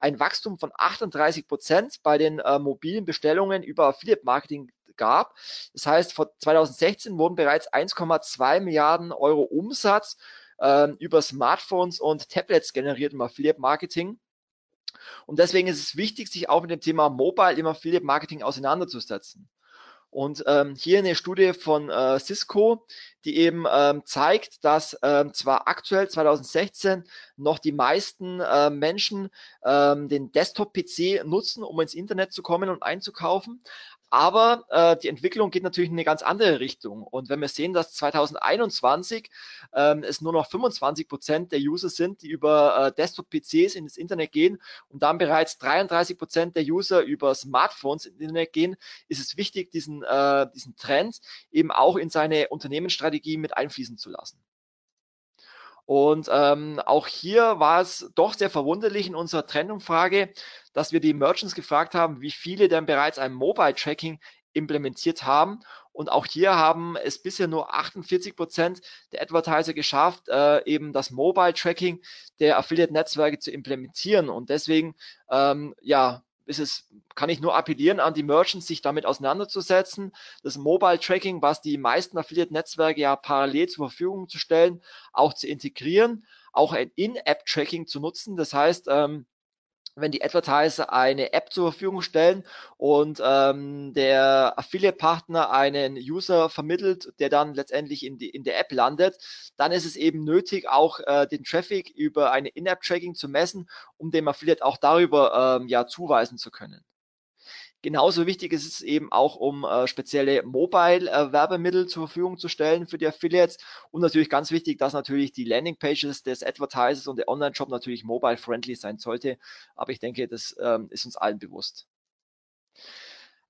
ein Wachstum von 38 Prozent bei den äh, mobilen Bestellungen über Affiliate Marketing gab. Das heißt, vor 2016 wurden bereits 1,2 Milliarden Euro Umsatz äh, über Smartphones und Tablets generiert im Affiliate Marketing. Und deswegen ist es wichtig, sich auch mit dem Thema Mobile im Affiliate Marketing auseinanderzusetzen. Und ähm, hier eine Studie von äh, Cisco, die eben ähm, zeigt, dass ähm, zwar aktuell 2016 noch die meisten äh, Menschen ähm, den Desktop-PC nutzen, um ins Internet zu kommen und einzukaufen, aber äh, die Entwicklung geht natürlich in eine ganz andere Richtung. Und wenn wir sehen, dass 2021 ähm, es nur noch 25 Prozent der User sind, die über äh, Desktop-PCs in das Internet gehen und dann bereits 33 Prozent der User über Smartphones ins Internet gehen, ist es wichtig, diesen, äh, diesen Trend eben auch in seine Unternehmensstrategie mit einfließen zu lassen. Und ähm, auch hier war es doch sehr verwunderlich in unserer Trendumfrage, dass wir die Merchants gefragt haben, wie viele denn bereits ein Mobile Tracking implementiert haben. Und auch hier haben es bisher nur 48 Prozent der Advertiser geschafft, äh, eben das Mobile Tracking der Affiliate-Netzwerke zu implementieren. Und deswegen, ähm, ja, ist es, kann ich nur appellieren an die Merchants, sich damit auseinanderzusetzen. Das Mobile Tracking, was die meisten Affiliate-Netzwerke ja parallel zur Verfügung zu stellen, auch zu integrieren, auch ein In-App-Tracking zu nutzen. Das heißt, ähm, wenn die Advertiser eine App zur Verfügung stellen und ähm, der Affiliate-Partner einen User vermittelt, der dann letztendlich in, die, in der App landet, dann ist es eben nötig, auch äh, den Traffic über eine In-App-Tracking zu messen, um dem Affiliate auch darüber ähm, ja zuweisen zu können. Genauso wichtig ist es eben auch, um äh, spezielle Mobile-Werbemittel äh, zur Verfügung zu stellen für die Affiliates. Und natürlich ganz wichtig, dass natürlich die Landingpages des Advertisers und der Online-Shop natürlich mobile-friendly sein sollte. Aber ich denke, das ähm, ist uns allen bewusst.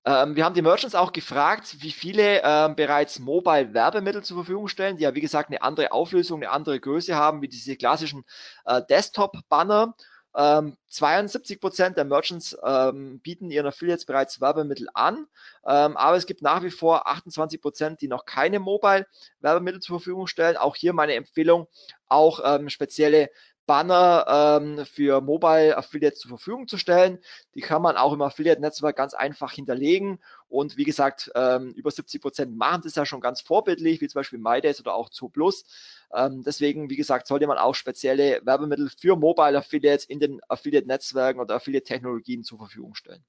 Ähm, wir haben die Merchants auch gefragt, wie viele ähm, bereits Mobile-Werbemittel zur Verfügung stellen, die ja wie gesagt eine andere Auflösung, eine andere Größe haben, wie diese klassischen äh, Desktop-Banner ähm, 72 Prozent der Merchants ähm, bieten ihren Affiliates bereits Werbemittel an, ähm, aber es gibt nach wie vor 28 Prozent, die noch keine Mobile-Werbemittel zur Verfügung stellen. Auch hier meine Empfehlung, auch ähm, spezielle Banner ähm, für Mobile Affiliates zur Verfügung zu stellen. Die kann man auch im Affiliate-Netzwerk ganz einfach hinterlegen. Und wie gesagt, ähm, über 70 Prozent machen das ja schon ganz vorbildlich, wie zum Beispiel MyDays oder auch ZooPlus. Ähm, deswegen, wie gesagt, sollte man auch spezielle Werbemittel für Mobile Affiliates in den Affiliate-Netzwerken oder Affiliate-Technologien zur Verfügung stellen.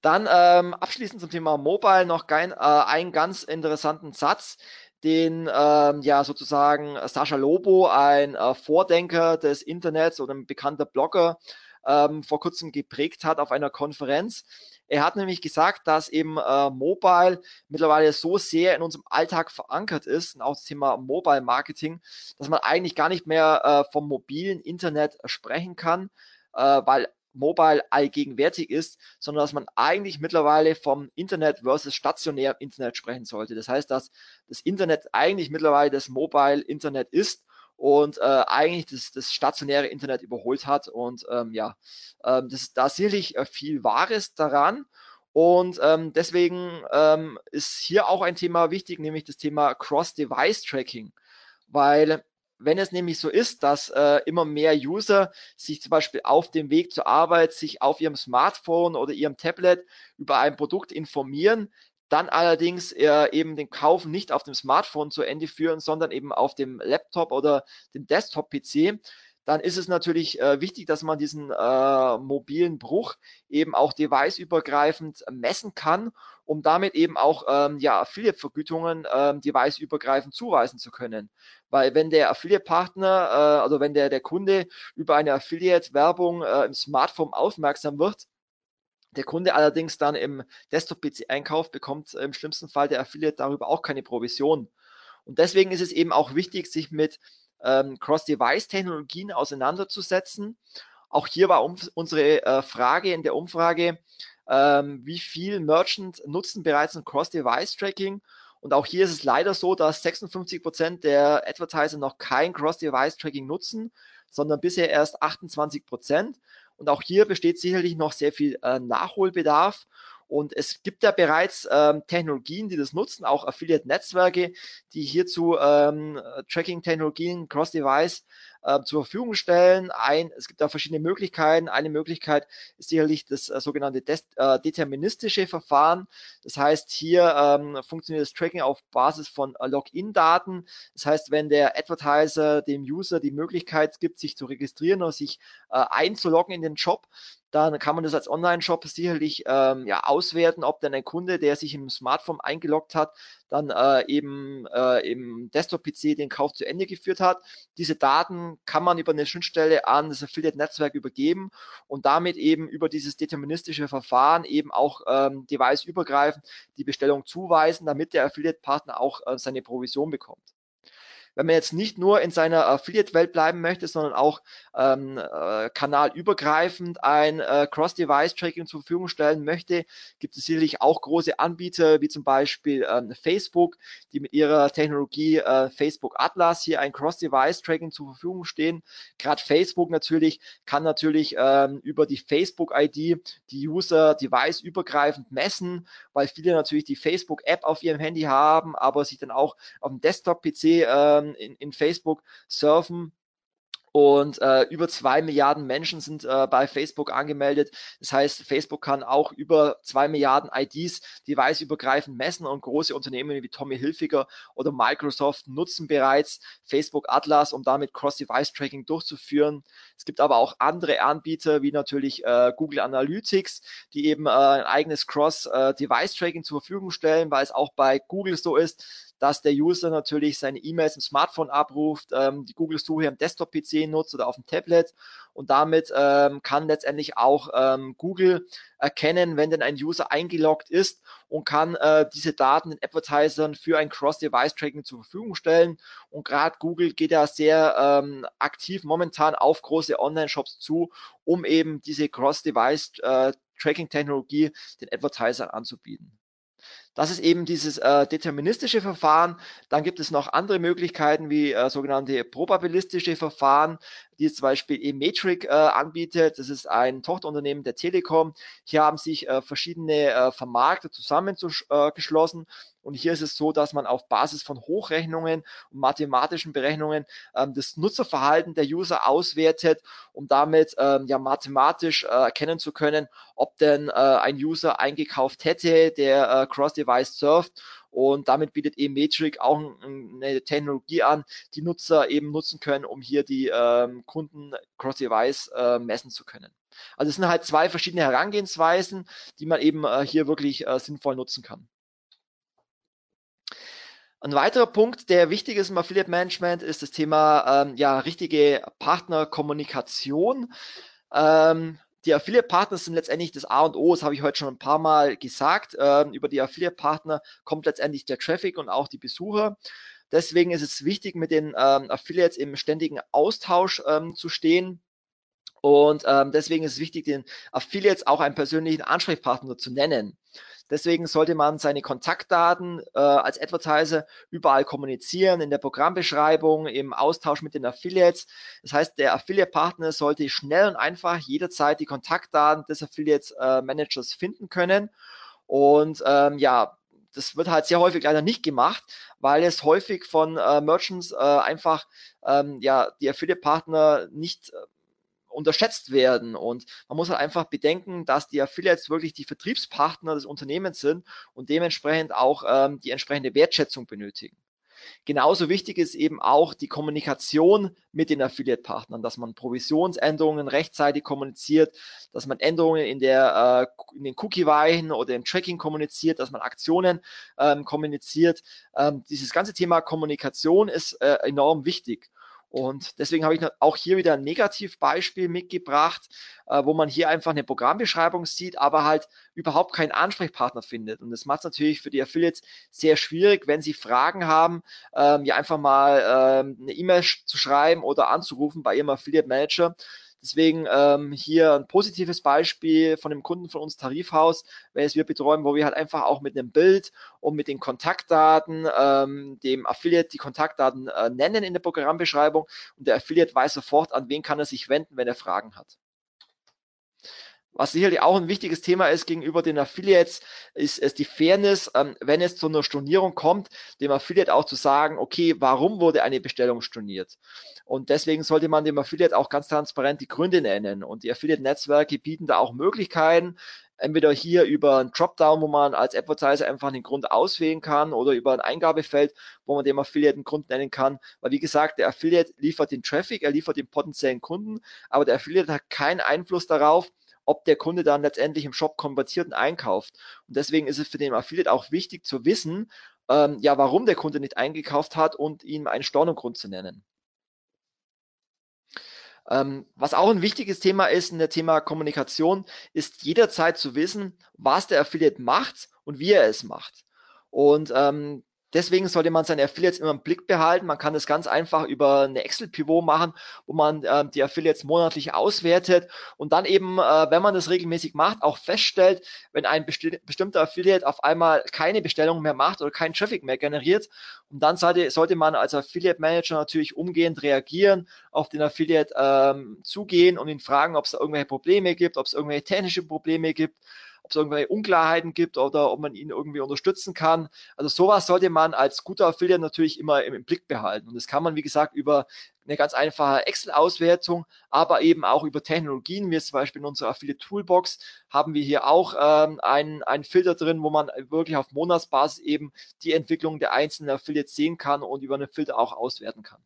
Dann ähm, abschließend zum Thema Mobile noch kein, äh, einen ganz interessanten Satz den ähm, ja sozusagen Sascha Lobo, ein äh, Vordenker des Internets oder ein bekannter Blogger, ähm, vor kurzem geprägt hat auf einer Konferenz. Er hat nämlich gesagt, dass eben äh, Mobile mittlerweile so sehr in unserem Alltag verankert ist und auch das Thema Mobile Marketing, dass man eigentlich gar nicht mehr äh, vom mobilen Internet sprechen kann, äh, weil Mobile allgegenwärtig ist, sondern dass man eigentlich mittlerweile vom Internet versus stationär Internet sprechen sollte. Das heißt, dass das Internet eigentlich mittlerweile das Mobile Internet ist und äh, eigentlich das, das stationäre Internet überholt hat. Und ähm, ja, ähm, das, da ist sicherlich äh, viel Wahres daran. Und ähm, deswegen ähm, ist hier auch ein Thema wichtig, nämlich das Thema Cross-Device-Tracking. Weil wenn es nämlich so ist, dass äh, immer mehr User sich zum Beispiel auf dem Weg zur Arbeit, sich auf ihrem Smartphone oder ihrem Tablet über ein Produkt informieren, dann allerdings äh, eben den Kauf nicht auf dem Smartphone zu Ende führen, sondern eben auf dem Laptop oder dem Desktop-PC, dann ist es natürlich äh, wichtig, dass man diesen äh, mobilen Bruch eben auch deviceübergreifend messen kann, um damit eben auch ähm, ja, Affiliate-Vergütungen ähm, deviceübergreifend zuweisen zu können. Weil wenn der Affiliate-Partner, äh, also wenn der, der Kunde über eine Affiliate-Werbung äh, im Smartphone aufmerksam wird, der Kunde allerdings dann im Desktop-PC einkauft, bekommt im schlimmsten Fall der Affiliate darüber auch keine Provision. Und deswegen ist es eben auch wichtig, sich mit ähm, Cross-Device-Technologien auseinanderzusetzen. Auch hier war unsere äh, Frage in der Umfrage, ähm, wie viel Merchant nutzen bereits ein Cross-Device-Tracking? Und auch hier ist es leider so, dass 56 Prozent der Advertiser noch kein Cross-Device-Tracking nutzen, sondern bisher erst 28%. Prozent. Und auch hier besteht sicherlich noch sehr viel äh, Nachholbedarf. Und es gibt ja bereits ähm, Technologien, die das nutzen, auch Affiliate-Netzwerke, die hierzu ähm, Tracking-Technologien, Cross-Device äh, zur Verfügung stellen. Ein, es gibt da verschiedene Möglichkeiten. Eine Möglichkeit ist sicherlich das äh, sogenannte des, äh, deterministische Verfahren. Das heißt, hier ähm, funktioniert das Tracking auf Basis von äh, Login-Daten. Das heißt, wenn der Advertiser dem User die Möglichkeit gibt, sich zu registrieren oder sich äh, einzuloggen in den Job, dann kann man das als Online-Shop sicherlich ähm, ja, auswerten, ob denn ein Kunde, der sich im Smartphone eingeloggt hat, dann äh, eben äh, im Desktop-PC den Kauf zu Ende geführt hat. Diese Daten kann man über eine Schnittstelle an das Affiliate-Netzwerk übergeben und damit eben über dieses deterministische Verfahren eben auch ähm, device-übergreifend die Bestellung zuweisen, damit der Affiliate-Partner auch äh, seine Provision bekommt wenn man jetzt nicht nur in seiner Affiliate-Welt bleiben möchte, sondern auch ähm, äh, kanalübergreifend ein äh, Cross-Device-Tracking zur Verfügung stellen möchte, gibt es sicherlich auch große Anbieter, wie zum Beispiel ähm, Facebook, die mit ihrer Technologie äh, Facebook Atlas hier ein Cross-Device-Tracking zur Verfügung stehen. Gerade Facebook natürlich kann natürlich ähm, über die Facebook-ID die User device-übergreifend messen, weil viele natürlich die Facebook-App auf ihrem Handy haben, aber sich dann auch auf dem Desktop-PC ähm, in, in Facebook surfen. Und äh, über zwei Milliarden Menschen sind äh, bei Facebook angemeldet. Das heißt, Facebook kann auch über zwei Milliarden IDs deviceübergreifend messen und große Unternehmen wie Tommy Hilfiger oder Microsoft nutzen bereits Facebook Atlas, um damit Cross-Device-Tracking durchzuführen. Es gibt aber auch andere Anbieter wie natürlich äh, Google Analytics, die eben äh, ein eigenes Cross-Device-Tracking zur Verfügung stellen, weil es auch bei Google so ist, dass der User natürlich seine E-Mails im Smartphone abruft, ähm, die Google-Suche am Desktop-PC nutzt oder auf dem Tablet und damit ähm, kann letztendlich auch ähm, Google erkennen, wenn denn ein User eingeloggt ist und kann äh, diese Daten den Advertisern für ein Cross-Device-Tracking zur Verfügung stellen. Und gerade Google geht ja sehr ähm, aktiv momentan auf große Online-Shops zu, um eben diese Cross-Device-Tracking-Technologie äh, den Advertisern anzubieten. Das ist eben dieses äh, deterministische Verfahren. Dann gibt es noch andere Möglichkeiten wie äh, sogenannte probabilistische Verfahren, die zum Beispiel eMetric äh, anbietet. Das ist ein Tochterunternehmen der Telekom. Hier haben sich äh, verschiedene äh, Vermarkter zusammengeschlossen. Und hier ist es so, dass man auf Basis von Hochrechnungen und mathematischen Berechnungen ähm, das Nutzerverhalten der User auswertet, um damit ähm, ja mathematisch äh, erkennen zu können, ob denn äh, ein User eingekauft hätte, der äh, Cross-Device surft und damit bietet eMetric auch eine Technologie an, die Nutzer eben nutzen können, um hier die ähm, Kunden Cross-Device äh, messen zu können. Also es sind halt zwei verschiedene Herangehensweisen, die man eben äh, hier wirklich äh, sinnvoll nutzen kann. Ein weiterer Punkt, der wichtig ist im Affiliate Management, ist das Thema ähm, ja richtige Partnerkommunikation. Ähm, die Affiliate-Partner sind letztendlich das A und O, das habe ich heute schon ein paar Mal gesagt. Ähm, über die Affiliate-Partner kommt letztendlich der Traffic und auch die Besucher. Deswegen ist es wichtig, mit den ähm, Affiliates im ständigen Austausch ähm, zu stehen. Und ähm, deswegen ist es wichtig, den Affiliates auch einen persönlichen Ansprechpartner zu nennen. Deswegen sollte man seine Kontaktdaten äh, als Advertiser überall kommunizieren, in der Programmbeschreibung, im Austausch mit den Affiliates. Das heißt, der Affiliate-Partner sollte schnell und einfach jederzeit die Kontaktdaten des Affiliate-Managers finden können. Und ähm, ja, das wird halt sehr häufig leider nicht gemacht, weil es häufig von äh, Merchants äh, einfach ähm, ja die Affiliate-Partner nicht äh, unterschätzt werden. Und man muss halt einfach bedenken, dass die Affiliates wirklich die Vertriebspartner des Unternehmens sind und dementsprechend auch ähm, die entsprechende Wertschätzung benötigen. Genauso wichtig ist eben auch die Kommunikation mit den Affiliate-Partnern, dass man Provisionsänderungen rechtzeitig kommuniziert, dass man Änderungen in, der, äh, in den Cookie-Weichen oder im Tracking kommuniziert, dass man Aktionen ähm, kommuniziert. Ähm, dieses ganze Thema Kommunikation ist äh, enorm wichtig. Und deswegen habe ich auch hier wieder ein Negativbeispiel mitgebracht, äh, wo man hier einfach eine Programmbeschreibung sieht, aber halt überhaupt keinen Ansprechpartner findet. Und das macht es natürlich für die Affiliates sehr schwierig, wenn sie Fragen haben, ähm, ja einfach mal ähm, eine E-Mail zu schreiben oder anzurufen bei ihrem Affiliate Manager Deswegen ähm, hier ein positives Beispiel von dem Kunden von uns Tarifhaus, welches wir betreuen, wo wir halt einfach auch mit einem Bild und mit den Kontaktdaten ähm, dem Affiliate die Kontaktdaten äh, nennen in der Programmbeschreibung und der Affiliate weiß sofort, an wen kann er sich wenden, wenn er Fragen hat. Was sicherlich auch ein wichtiges Thema ist gegenüber den Affiliates, ist, ist die Fairness, ähm, wenn es zu einer Stornierung kommt, dem Affiliate auch zu sagen, okay, warum wurde eine Bestellung storniert? Und deswegen sollte man dem Affiliate auch ganz transparent die Gründe nennen. Und die Affiliate-Netzwerke bieten da auch Möglichkeiten, entweder hier über ein Dropdown, wo man als Advertiser einfach den Grund auswählen kann oder über ein Eingabefeld, wo man dem Affiliate einen Grund nennen kann. Weil wie gesagt, der Affiliate liefert den Traffic, er liefert den potenziellen Kunden, aber der Affiliate hat keinen Einfluss darauf, ob der Kunde dann letztendlich im Shop konvertiert und einkauft. Und deswegen ist es für den Affiliate auch wichtig zu wissen, ähm, ja, warum der Kunde nicht eingekauft hat und ihm einen Stornogrund zu nennen. Ähm, was auch ein wichtiges Thema ist in der Thema Kommunikation, ist jederzeit zu wissen, was der Affiliate macht und wie er es macht. Und ähm, Deswegen sollte man seine Affiliates immer im Blick behalten. Man kann das ganz einfach über eine Excel-Pivot machen, wo man äh, die Affiliates monatlich auswertet und dann eben, äh, wenn man das regelmäßig macht, auch feststellt, wenn ein besti bestimmter Affiliate auf einmal keine Bestellung mehr macht oder keinen Traffic mehr generiert. Und dann sollte, sollte man als Affiliate Manager natürlich umgehend reagieren, auf den Affiliate ähm, zugehen und ihn fragen, ob es da irgendwelche Probleme gibt, ob es irgendwelche technische Probleme gibt ob es irgendwelche Unklarheiten gibt oder ob man ihn irgendwie unterstützen kann. Also sowas sollte man als guter Affiliate natürlich immer im, im Blick behalten. Und das kann man, wie gesagt, über eine ganz einfache Excel-Auswertung, aber eben auch über Technologien, wie zum Beispiel in unserer Affiliate Toolbox haben wir hier auch ähm, einen, einen Filter drin, wo man wirklich auf Monatsbasis eben die Entwicklung der einzelnen Affiliates sehen kann und über einen Filter auch auswerten kann.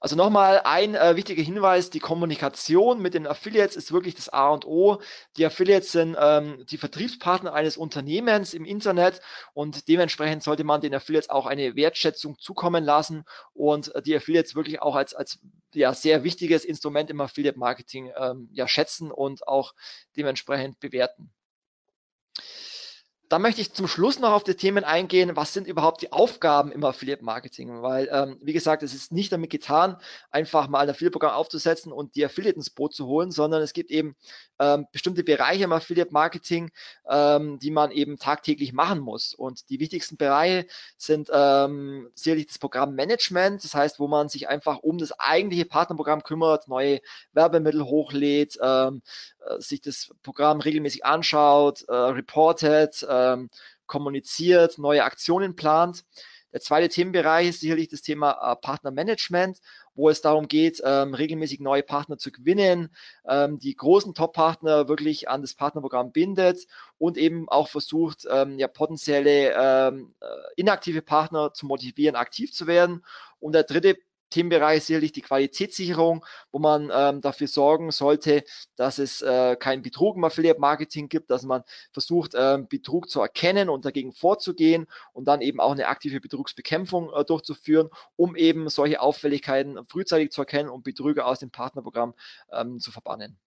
Also nochmal ein äh, wichtiger Hinweis, die Kommunikation mit den Affiliates ist wirklich das A und O. Die Affiliates sind ähm, die Vertriebspartner eines Unternehmens im Internet und dementsprechend sollte man den Affiliates auch eine Wertschätzung zukommen lassen und äh, die Affiliates wirklich auch als, als ja, sehr wichtiges Instrument im Affiliate Marketing ähm, ja, schätzen und auch dementsprechend bewerten. Dann möchte ich zum Schluss noch auf die Themen eingehen, was sind überhaupt die Aufgaben im Affiliate Marketing? Weil, ähm, wie gesagt, es ist nicht damit getan, einfach mal ein Affiliate-Programm aufzusetzen und die Affiliate ins Boot zu holen, sondern es gibt eben ähm, bestimmte Bereiche im Affiliate Marketing, ähm, die man eben tagtäglich machen muss. Und die wichtigsten Bereiche sind ähm, sicherlich das Programmmanagement, das heißt, wo man sich einfach um das eigentliche Partnerprogramm kümmert, neue Werbemittel hochlädt, ähm, äh, sich das Programm regelmäßig anschaut, äh, reportet, ähm, kommuniziert, neue Aktionen plant. Der zweite Themenbereich ist sicherlich das Thema äh, Partnermanagement, wo es darum geht, ähm, regelmäßig neue Partner zu gewinnen, ähm, die großen Top-Partner wirklich an das Partnerprogramm bindet und eben auch versucht, ähm, ja, potenzielle ähm, äh, inaktive Partner zu motivieren, aktiv zu werden. Und der dritte Themenbereich sicherlich die Qualitätssicherung, wo man ähm, dafür sorgen sollte, dass es äh, keinen Betrug im Affiliate Marketing gibt, dass man versucht, ähm, Betrug zu erkennen und dagegen vorzugehen und dann eben auch eine aktive Betrugsbekämpfung äh, durchzuführen, um eben solche Auffälligkeiten frühzeitig zu erkennen und Betrüger aus dem Partnerprogramm ähm, zu verbannen.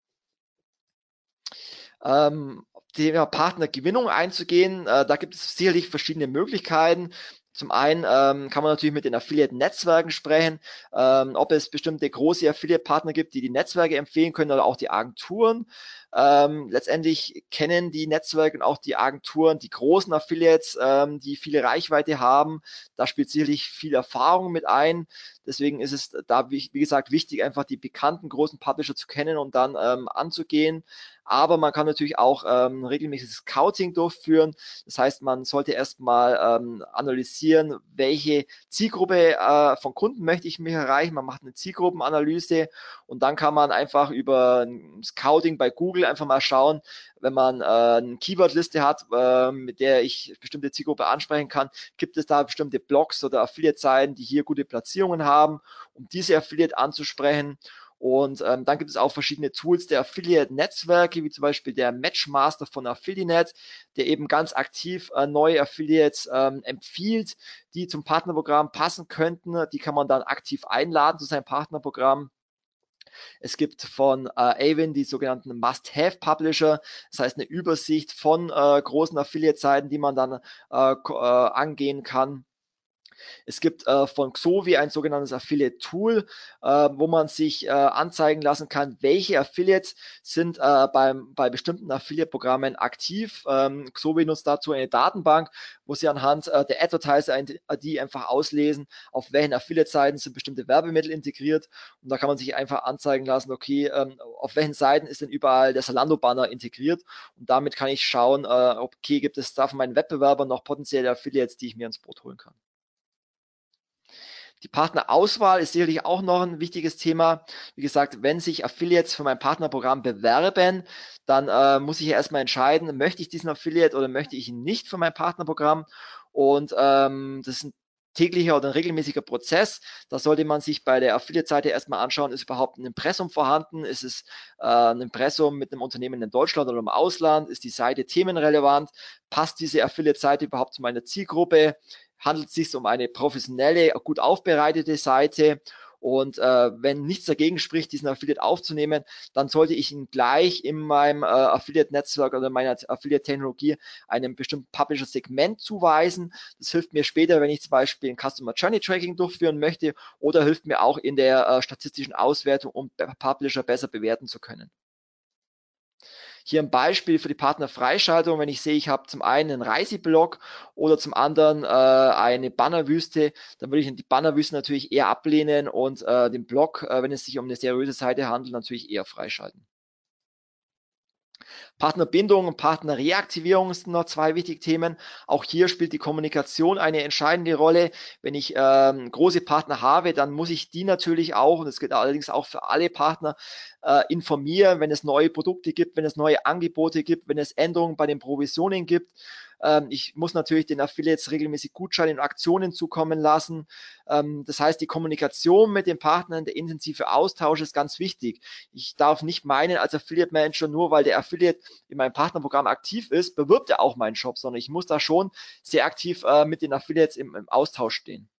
Ähm, Thema Partnergewinnung einzugehen. Äh, da gibt es sicherlich verschiedene Möglichkeiten. Zum einen ähm, kann man natürlich mit den Affiliate-Netzwerken sprechen, ähm, ob es bestimmte große Affiliate-Partner gibt, die die Netzwerke empfehlen können oder auch die Agenturen. Ähm, letztendlich kennen die Netzwerke und auch die Agenturen die großen Affiliates, ähm, die viele Reichweite haben. Da spielt sicherlich viel Erfahrung mit ein. Deswegen ist es da, wie, wie gesagt, wichtig, einfach die bekannten großen Publisher zu kennen und dann ähm, anzugehen. Aber man kann natürlich auch ähm, regelmäßiges Scouting durchführen. Das heißt, man sollte erstmal ähm, analysieren, welche Zielgruppe äh, von Kunden möchte ich mich erreichen. Man macht eine Zielgruppenanalyse und dann kann man einfach über Scouting bei Google einfach mal schauen, wenn man äh, eine Keywordliste hat, äh, mit der ich bestimmte Zielgruppe ansprechen kann, gibt es da bestimmte Blogs oder Affiliate-Seiten, die hier gute Platzierungen haben, um diese Affiliate anzusprechen. Und ähm, dann gibt es auch verschiedene Tools der Affiliate-Netzwerke, wie zum Beispiel der Matchmaster von Affiliate, der eben ganz aktiv äh, neue Affiliates ähm, empfiehlt, die zum Partnerprogramm passen könnten. Die kann man dann aktiv einladen zu seinem Partnerprogramm. Es gibt von äh, Avon die sogenannten Must-Have-Publisher, das heißt eine Übersicht von äh, großen Affiliate-Seiten, die man dann äh, äh, angehen kann. Es gibt äh, von Xovi ein sogenanntes Affiliate Tool, äh, wo man sich äh, anzeigen lassen kann, welche Affiliates sind äh, beim, bei bestimmten Affiliate-Programmen aktiv. Ähm, Xovi nutzt dazu eine Datenbank, wo sie anhand äh, der Advertiser-ID einfach auslesen, auf welchen Affiliate-Seiten sind bestimmte Werbemittel integriert. Und da kann man sich einfach anzeigen lassen, okay, ähm, auf welchen Seiten ist denn überall der Salando-Banner integriert. Und damit kann ich schauen, äh, okay, gibt es da von meinen Wettbewerbern noch potenzielle Affiliates, die ich mir ins Boot holen kann. Die Partnerauswahl ist sicherlich auch noch ein wichtiges Thema. Wie gesagt, wenn sich Affiliates für mein Partnerprogramm bewerben, dann äh, muss ich ja erstmal entscheiden, möchte ich diesen Affiliate oder möchte ich ihn nicht für mein Partnerprogramm. Und ähm, das ist ein täglicher oder ein regelmäßiger Prozess. Da sollte man sich bei der Affiliate-Seite erstmal anschauen, ist überhaupt ein Impressum vorhanden? Ist es äh, ein Impressum mit einem Unternehmen in Deutschland oder im Ausland? Ist die Seite themenrelevant? Passt diese Affiliate-Seite überhaupt zu meiner Zielgruppe? Handelt es sich um eine professionelle, gut aufbereitete Seite. Und äh, wenn nichts dagegen spricht, diesen Affiliate aufzunehmen, dann sollte ich ihn gleich in meinem äh, Affiliate-Netzwerk oder meiner Affiliate-Technologie einem bestimmten Publisher-Segment zuweisen. Das hilft mir später, wenn ich zum Beispiel ein Customer Journey Tracking durchführen möchte oder hilft mir auch in der äh, statistischen Auswertung, um Publisher besser bewerten zu können. Hier ein Beispiel für die Partnerfreischaltung, wenn ich sehe, ich habe zum einen einen Reiseblog oder zum anderen äh, eine Bannerwüste, dann würde ich die Bannerwüste natürlich eher ablehnen und äh, den Blog, äh, wenn es sich um eine seriöse Seite handelt, natürlich eher freischalten. Partnerbindung und Partnerreaktivierung sind noch zwei wichtige Themen. Auch hier spielt die Kommunikation eine entscheidende Rolle. Wenn ich ähm, große Partner habe, dann muss ich die natürlich auch, und das gilt allerdings auch für alle Partner, äh, informieren, wenn es neue Produkte gibt, wenn es neue Angebote gibt, wenn es Änderungen bei den Provisionen gibt. Ähm, ich muss natürlich den Affiliates regelmäßig Gutscheine und Aktionen zukommen lassen. Ähm, das heißt, die Kommunikation mit den Partnern, der intensive Austausch ist ganz wichtig. Ich darf nicht meinen, als Affiliate Manager, nur weil der Affiliate in meinem Partnerprogramm aktiv ist, bewirbt er auch meinen Shop, sondern ich muss da schon sehr aktiv äh, mit den Affiliates im, im Austausch stehen.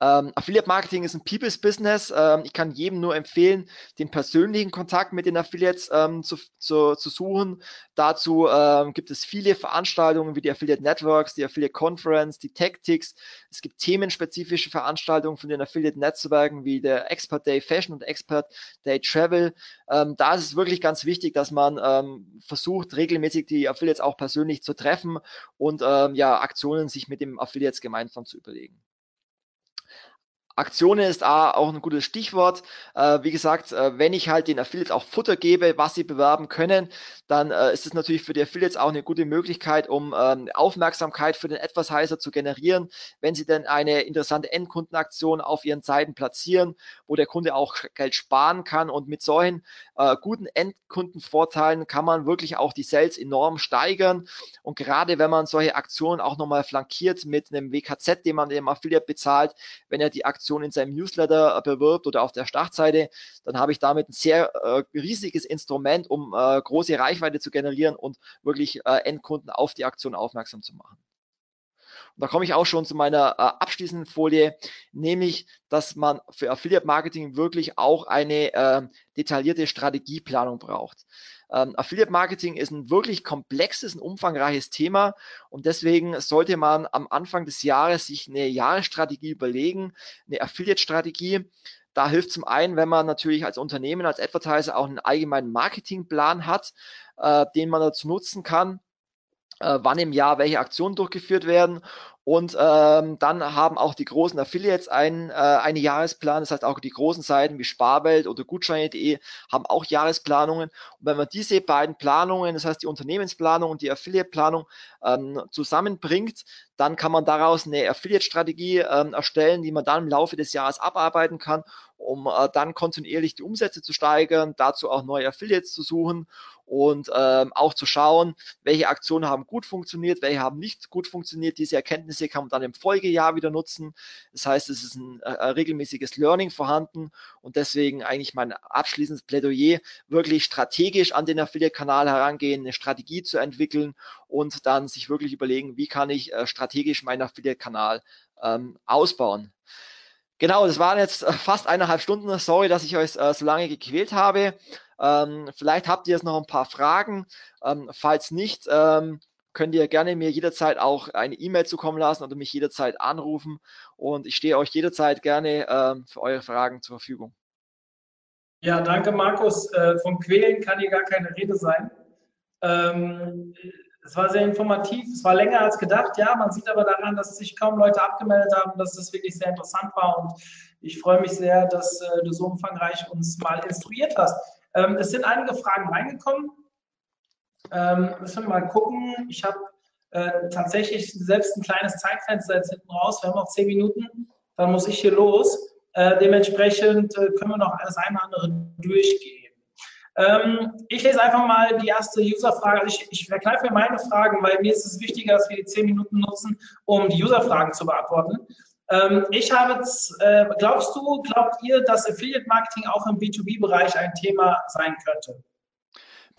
Ähm, Affiliate Marketing ist ein People's Business. Ähm, ich kann jedem nur empfehlen, den persönlichen Kontakt mit den Affiliates ähm, zu, zu, zu, suchen. Dazu ähm, gibt es viele Veranstaltungen wie die Affiliate Networks, die Affiliate Conference, die Tactics. Es gibt themenspezifische Veranstaltungen von den Affiliate Netzwerken wie der Expert Day Fashion und Expert Day Travel. Ähm, da ist es wirklich ganz wichtig, dass man ähm, versucht, regelmäßig die Affiliates auch persönlich zu treffen und ja, Aktionen sich mit dem Affiliates gemeinsam zu überlegen. Aktionen ist auch ein gutes Stichwort. Äh, wie gesagt, äh, wenn ich halt den Affiliates auch Futter gebe, was sie bewerben können, dann äh, ist es natürlich für die Affiliates auch eine gute Möglichkeit, um ähm, Aufmerksamkeit für den Advertiser zu generieren, wenn sie denn eine interessante Endkundenaktion auf ihren Seiten platzieren, wo der Kunde auch Geld sparen kann. Und mit solchen guten Endkundenvorteilen kann man wirklich auch die Sales enorm steigern. Und gerade wenn man solche Aktionen auch nochmal flankiert mit einem WKZ, den man dem Affiliate bezahlt, wenn er die Aktion Aktion in seinem Newsletter äh, bewirbt oder auf der Startseite, dann habe ich damit ein sehr äh, riesiges Instrument, um äh, große Reichweite zu generieren und wirklich äh, Endkunden auf die Aktion aufmerksam zu machen. Und da komme ich auch schon zu meiner äh, abschließenden Folie, nämlich, dass man für Affiliate Marketing wirklich auch eine äh, detaillierte Strategieplanung braucht. Ähm, Affiliate Marketing ist ein wirklich komplexes und umfangreiches Thema und deswegen sollte man am Anfang des Jahres sich eine Jahresstrategie überlegen, eine Affiliate-Strategie. Da hilft zum einen, wenn man natürlich als Unternehmen, als Advertiser auch einen allgemeinen Marketingplan hat, äh, den man dazu nutzen kann, äh, wann im Jahr welche Aktionen durchgeführt werden und ähm, dann haben auch die großen Affiliates einen, äh, einen Jahresplan. Das heißt, auch die großen Seiten wie Sparwelt oder Gutscheine.de haben auch Jahresplanungen. Und wenn man diese beiden Planungen, das heißt die Unternehmensplanung und die Affiliate-Planung, ähm, zusammenbringt, dann kann man daraus eine Affiliate-Strategie ähm, erstellen, die man dann im Laufe des Jahres abarbeiten kann, um äh, dann kontinuierlich die Umsätze zu steigern, dazu auch neue Affiliates zu suchen und ähm, auch zu schauen, welche Aktionen haben gut funktioniert, welche haben nicht gut funktioniert. Diese Erkenntnisse kann man dann im Folgejahr wieder nutzen. Das heißt, es ist ein, ein äh, regelmäßiges Learning vorhanden und deswegen eigentlich mein abschließendes Plädoyer, wirklich strategisch an den Affiliate-Kanal herangehen, eine Strategie zu entwickeln und dann sich wirklich überlegen, wie kann ich äh, strategisch meinen Affiliate-Kanal ähm, ausbauen. Genau, das waren jetzt äh, fast eineinhalb Stunden. Sorry, dass ich euch äh, so lange gequält habe. Ähm, vielleicht habt ihr jetzt noch ein paar Fragen. Ähm, falls nicht, ähm, könnt ihr gerne mir jederzeit auch eine E-Mail zukommen lassen oder mich jederzeit anrufen. Und ich stehe euch jederzeit gerne ähm, für eure Fragen zur Verfügung. Ja, danke Markus. Äh, vom Quälen kann hier gar keine Rede sein. Ähm, es war sehr informativ, es war länger als gedacht, ja. Man sieht aber daran, dass sich kaum Leute abgemeldet haben, dass es wirklich sehr interessant war und ich freue mich sehr, dass äh, du so umfangreich uns mal instruiert hast. Ähm, es sind einige Fragen reingekommen. Ähm, müssen wir mal gucken. Ich habe äh, tatsächlich selbst ein kleines Zeitfenster jetzt hinten raus. Wir haben noch zehn Minuten, dann muss ich hier los. Äh, dementsprechend äh, können wir noch alles eine oder andere durchgehen. Ähm, ich lese einfach mal die erste User-Frage. Also ich, ich verkneife mir meine Fragen, weil mir ist es wichtiger, dass wir die zehn Minuten nutzen, um die User-Fragen zu beantworten. Ähm, ich habe, äh, glaubst du, glaubt ihr, dass Affiliate Marketing auch im B2B-Bereich ein Thema sein könnte?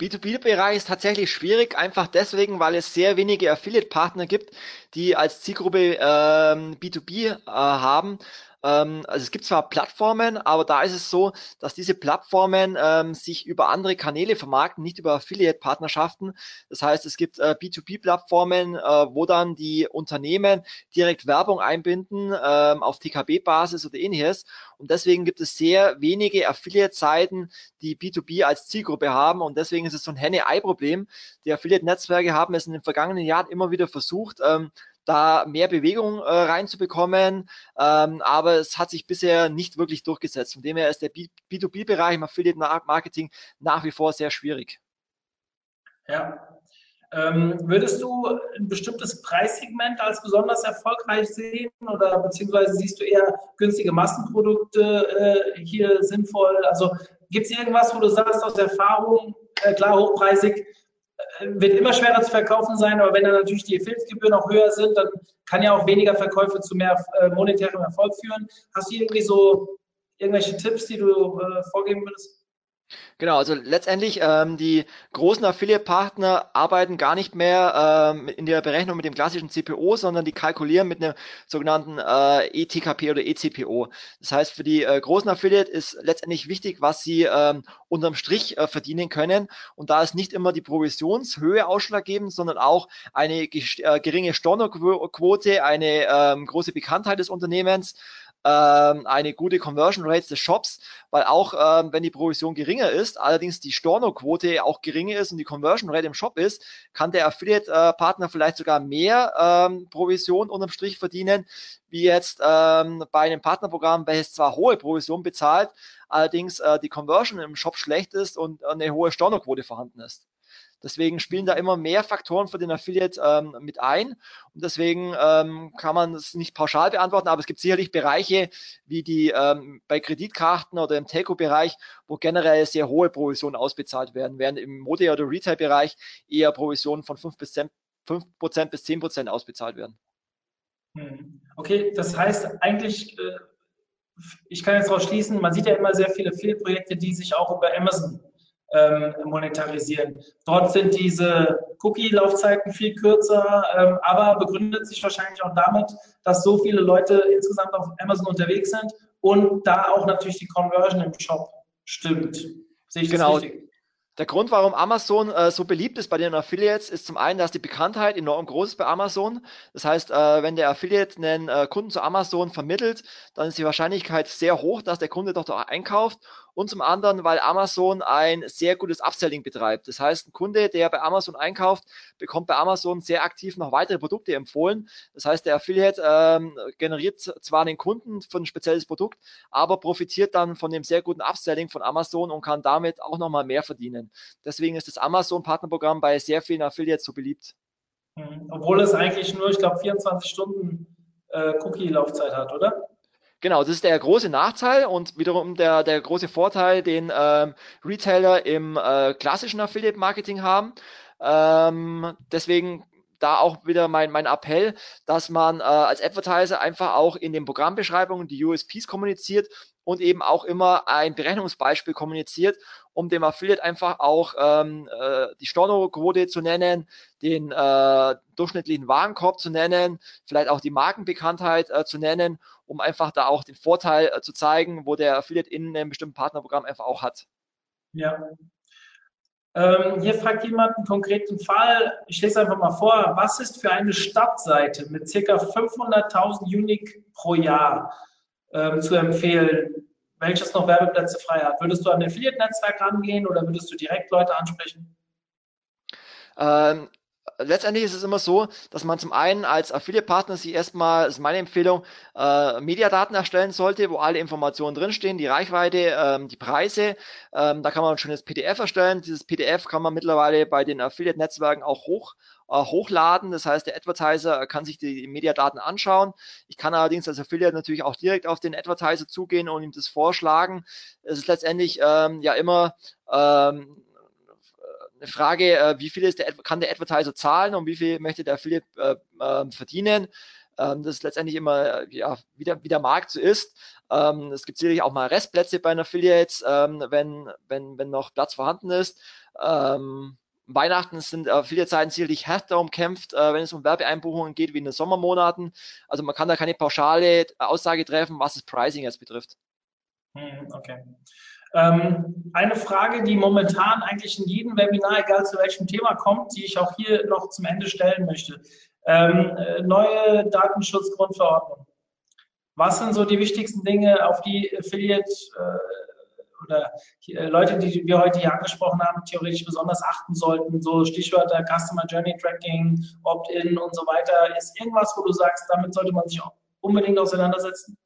B2B-Bereich ist tatsächlich schwierig, einfach deswegen, weil es sehr wenige Affiliate-Partner gibt, die als Zielgruppe ähm, B2B äh, haben. Ähm, also es gibt zwar Plattformen, aber da ist es so, dass diese Plattformen ähm, sich über andere Kanäle vermarkten, nicht über Affiliate-Partnerschaften. Das heißt, es gibt äh, B2B-Plattformen, äh, wo dann die Unternehmen direkt Werbung einbinden ähm, auf TKB-Basis oder ähnliches. Und deswegen gibt es sehr wenige Affiliate-Seiten, die B2B als Zielgruppe haben. Und deswegen ist es so ein Henne-Ei-Problem. Die Affiliate-Netzwerke haben es in den vergangenen Jahren immer wieder versucht, ähm, da mehr Bewegung äh, reinzubekommen. Ähm, aber es hat sich bisher nicht wirklich durchgesetzt. Von dem her ist der B2B-Bereich im Affiliate Marketing nach wie vor sehr schwierig. Ja. Ähm, würdest du ein bestimmtes Preissegment als besonders erfolgreich sehen oder beziehungsweise siehst du eher günstige Massenprodukte äh, hier sinnvoll? Also gibt es irgendwas, wo du sagst aus Erfahrung, äh, klar hochpreisig, wird immer schwerer zu verkaufen sein, aber wenn dann natürlich die Affiliate-Gebühren auch höher sind, dann kann ja auch weniger Verkäufe zu mehr äh, monetärem Erfolg führen. Hast du irgendwie so irgendwelche Tipps, die du äh, vorgeben würdest? Genau, also letztendlich ähm, die großen Affiliate-Partner arbeiten gar nicht mehr ähm, in der Berechnung mit dem klassischen CPO, sondern die kalkulieren mit einem sogenannten äh, ETKP oder ECPO. Das heißt, für die äh, großen Affiliate ist letztendlich wichtig, was sie ähm, unterm Strich äh, verdienen können. Und da ist nicht immer die Provisionshöhe ausschlaggebend, sondern auch eine äh, geringe Stornoquote, eine ähm, große Bekanntheit des Unternehmens ähm, eine gute Conversion Rate des Shops, weil auch ähm, wenn die Provision geringer ist, allerdings die Storno-Quote auch geringer ist und die Conversion Rate im Shop ist, kann der Affiliate-Partner vielleicht sogar mehr ähm, Provision unterm Strich verdienen, wie jetzt ähm, bei einem Partnerprogramm, welches zwar hohe Provision bezahlt, allerdings äh, die Conversion im Shop schlecht ist und eine hohe Storno-Quote vorhanden ist. Deswegen spielen da immer mehr Faktoren für den Affiliate ähm, mit ein. Und deswegen ähm, kann man es nicht pauschal beantworten, aber es gibt sicherlich Bereiche wie die ähm, bei Kreditkarten oder im Telco-Bereich, wo generell sehr hohe Provisionen ausbezahlt werden, während im Mode- oder Retail-Bereich eher Provisionen von 5 bis 10, 5% bis 10% ausbezahlt werden. Hm. Okay, das heißt eigentlich, äh, ich kann jetzt daraus schließen, man sieht ja immer sehr viele Fehlprojekte, die sich auch über Amazon ähm, monetarisieren. Dort sind diese Cookie-Laufzeiten viel kürzer, ähm, aber begründet sich wahrscheinlich auch damit, dass so viele Leute insgesamt auf Amazon unterwegs sind und da auch natürlich die Conversion im Shop stimmt. Sehe ich genau. das richtig? Der Grund, warum Amazon äh, so beliebt ist bei den Affiliates, ist zum einen, dass die Bekanntheit enorm groß ist bei Amazon. Das heißt, äh, wenn der Affiliate einen äh, Kunden zu Amazon vermittelt, dann ist die Wahrscheinlichkeit sehr hoch, dass der Kunde dort auch einkauft und zum anderen, weil Amazon ein sehr gutes Upselling betreibt. Das heißt, ein Kunde, der bei Amazon einkauft, bekommt bei Amazon sehr aktiv noch weitere Produkte empfohlen. Das heißt, der Affiliate ähm, generiert zwar den Kunden für ein spezielles Produkt, aber profitiert dann von dem sehr guten Upselling von Amazon und kann damit auch nochmal mehr verdienen. Deswegen ist das Amazon-Partnerprogramm bei sehr vielen Affiliates so beliebt. Mhm. Obwohl es eigentlich nur, ich glaube, 24 Stunden äh, Cookie-Laufzeit hat, oder? Genau, das ist der große Nachteil und wiederum der, der große Vorteil, den ähm, Retailer im äh, klassischen Affiliate-Marketing haben. Ähm, deswegen da auch wieder mein, mein Appell, dass man äh, als Advertiser einfach auch in den Programmbeschreibungen die USPs kommuniziert und eben auch immer ein Berechnungsbeispiel kommuniziert, um dem Affiliate einfach auch ähm, äh, die Stornoquote zu nennen, den äh, durchschnittlichen Warenkorb zu nennen, vielleicht auch die Markenbekanntheit äh, zu nennen, um einfach da auch den Vorteil äh, zu zeigen, wo der Affiliate in einem bestimmten Partnerprogramm einfach auch hat. Ja, ähm, hier fragt jemand einen konkreten Fall. Ich lese einfach mal vor. Was ist für eine Stadtseite mit ca. 500.000 Unique pro Jahr ähm, zu empfehlen, welches noch Werbeplätze frei hat? Würdest du an den Affiliate-Netzwerk rangehen oder würdest du direkt Leute ansprechen? Ähm, letztendlich ist es immer so, dass man zum einen als Affiliate-Partner sich erstmal, das ist meine Empfehlung, äh, Mediadaten erstellen sollte, wo alle Informationen drinstehen, die Reichweite, ähm, die Preise. Ähm, da kann man ein schönes PDF erstellen. Dieses PDF kann man mittlerweile bei den Affiliate-Netzwerken auch hoch, äh, hochladen. Das heißt, der Advertiser kann sich die Mediadaten anschauen. Ich kann allerdings als Affiliate natürlich auch direkt auf den Advertiser zugehen und ihm das vorschlagen. Es ist letztendlich ähm, ja immer ähm, eine Frage, äh, wie viel ist der, kann der Advertiser zahlen und wie viel möchte der Affiliate äh, äh, verdienen. Ähm, das ist letztendlich immer, äh, ja, wie der, wie der Markt so ist. Ähm, es gibt sicherlich auch mal Restplätze bei den Affiliates, ähm, wenn, wenn, wenn noch Platz vorhanden ist. Ähm, Weihnachten sind Affiliate-Zeiten sicherlich härter umkämpft, äh, wenn es um Werbeeinbuchungen geht, wie in den Sommermonaten. Also man kann da keine pauschale Aussage treffen, was das Pricing jetzt betrifft. Hm, okay. Ähm, eine Frage, die momentan eigentlich in jedem Webinar, egal zu welchem Thema kommt, die ich auch hier noch zum Ende stellen möchte. Ähm, äh, neue Datenschutzgrundverordnung. Was sind so die wichtigsten Dinge, auf die Affiliate äh, oder äh, Leute, die wir heute hier angesprochen haben, theoretisch besonders achten sollten? So Stichwörter Customer Journey Tracking, Opt-in und so weiter. Ist irgendwas, wo du sagst, damit sollte man sich unbedingt auseinandersetzen?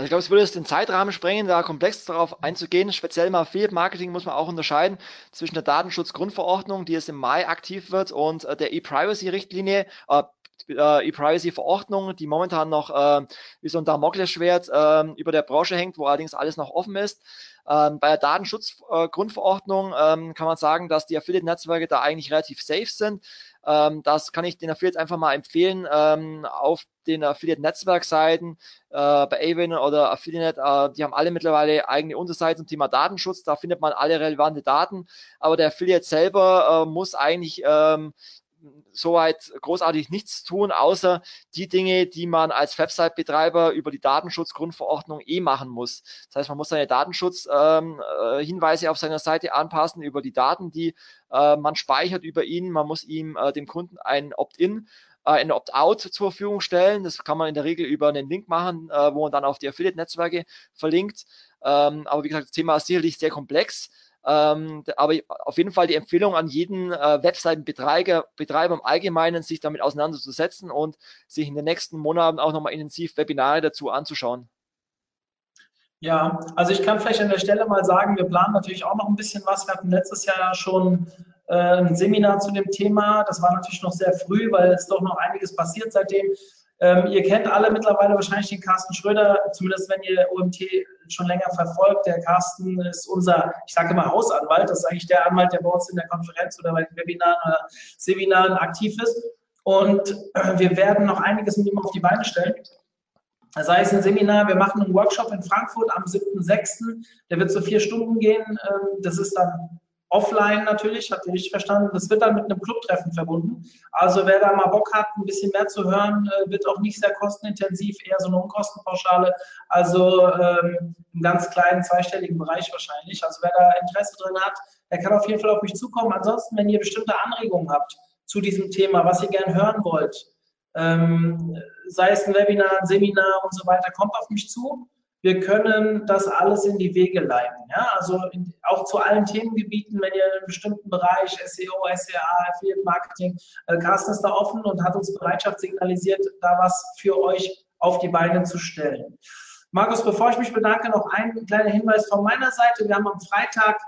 Also ich glaube, es würde jetzt den Zeitrahmen sprengen, da komplex darauf einzugehen. Speziell im Affiliate Marketing muss man auch unterscheiden zwischen der Datenschutzgrundverordnung, die jetzt im Mai aktiv wird, und äh, der E-Privacy-Richtlinie, äh, äh, E-Privacy-Verordnung, die momentan noch äh, wie so ein Damoklesschwert äh, über der Branche hängt, wo allerdings alles noch offen ist. Ähm, bei der Datenschutzgrundverordnung äh, ähm, kann man sagen, dass die Affiliate-Netzwerke da eigentlich relativ safe sind. Ähm, das kann ich den Affiliates einfach mal empfehlen. Ähm, auf den Affiliate-Netzwerkseiten äh, bei Avon oder Affiliate, äh, die haben alle mittlerweile eigene Unterseiten zum Thema Datenschutz. Da findet man alle relevante Daten. Aber der Affiliate selber äh, muss eigentlich ähm, soweit großartig nichts tun, außer die Dinge, die man als Website-Betreiber über die Datenschutzgrundverordnung eh machen muss. Das heißt, man muss seine Datenschutzhinweise ähm, auf seiner Seite anpassen über die Daten, die äh, man speichert über ihn. Man muss ihm äh, dem Kunden ein Opt-in äh, ein Opt-out zur Verfügung stellen. Das kann man in der Regel über einen Link machen, äh, wo man dann auf die Affiliate-Netzwerke verlinkt. Ähm, aber wie gesagt, das Thema ist sicherlich sehr komplex. Ähm, aber auf jeden Fall die Empfehlung an jeden äh, Webseitenbetreiber Betreiber im Allgemeinen, sich damit auseinanderzusetzen und sich in den nächsten Monaten auch nochmal intensiv Webinare dazu anzuschauen. Ja, also ich kann vielleicht an der Stelle mal sagen, wir planen natürlich auch noch ein bisschen was. Wir hatten letztes Jahr schon äh, ein Seminar zu dem Thema. Das war natürlich noch sehr früh, weil es doch noch einiges passiert seitdem. Ähm, ihr kennt alle mittlerweile wahrscheinlich den Carsten Schröder, zumindest wenn ihr OMT schon länger verfolgt. Der Carsten ist unser, ich sage immer Hausanwalt, das ist eigentlich der Anwalt, der bei uns in der Konferenz oder bei den Webinaren oder Seminaren aktiv ist. Und wir werden noch einiges mit ihm auf die Beine stellen. Sei es ein Seminar, wir machen einen Workshop in Frankfurt am 7.6. Der wird so vier Stunden gehen. Ähm, das ist dann offline natürlich, habt ihr richtig verstanden. Das wird dann mit einem Clubtreffen verbunden. Also wer da mal Bock hat, ein bisschen mehr zu hören, äh, wird auch nicht sehr kostenintensiv, eher so eine Unkostenpauschale. Also ähm, im ganz kleinen zweistelligen Bereich wahrscheinlich. Also wer da Interesse drin hat, der kann auf jeden Fall auf mich zukommen. Ansonsten, wenn ihr bestimmte Anregungen habt zu diesem Thema, was ihr gern hören wollt, ähm, sei es ein Webinar, ein Seminar und so weiter, kommt auf mich zu wir können das alles in die Wege leiten. Ja? Also in, auch zu allen Themengebieten, wenn ihr in einem bestimmten Bereich SEO, SEA, Affiliate Marketing, äh, Carsten ist da offen und hat uns Bereitschaft signalisiert, da was für euch auf die Beine zu stellen. Markus, bevor ich mich bedanke, noch ein kleiner Hinweis von meiner Seite. Wir haben am Freitag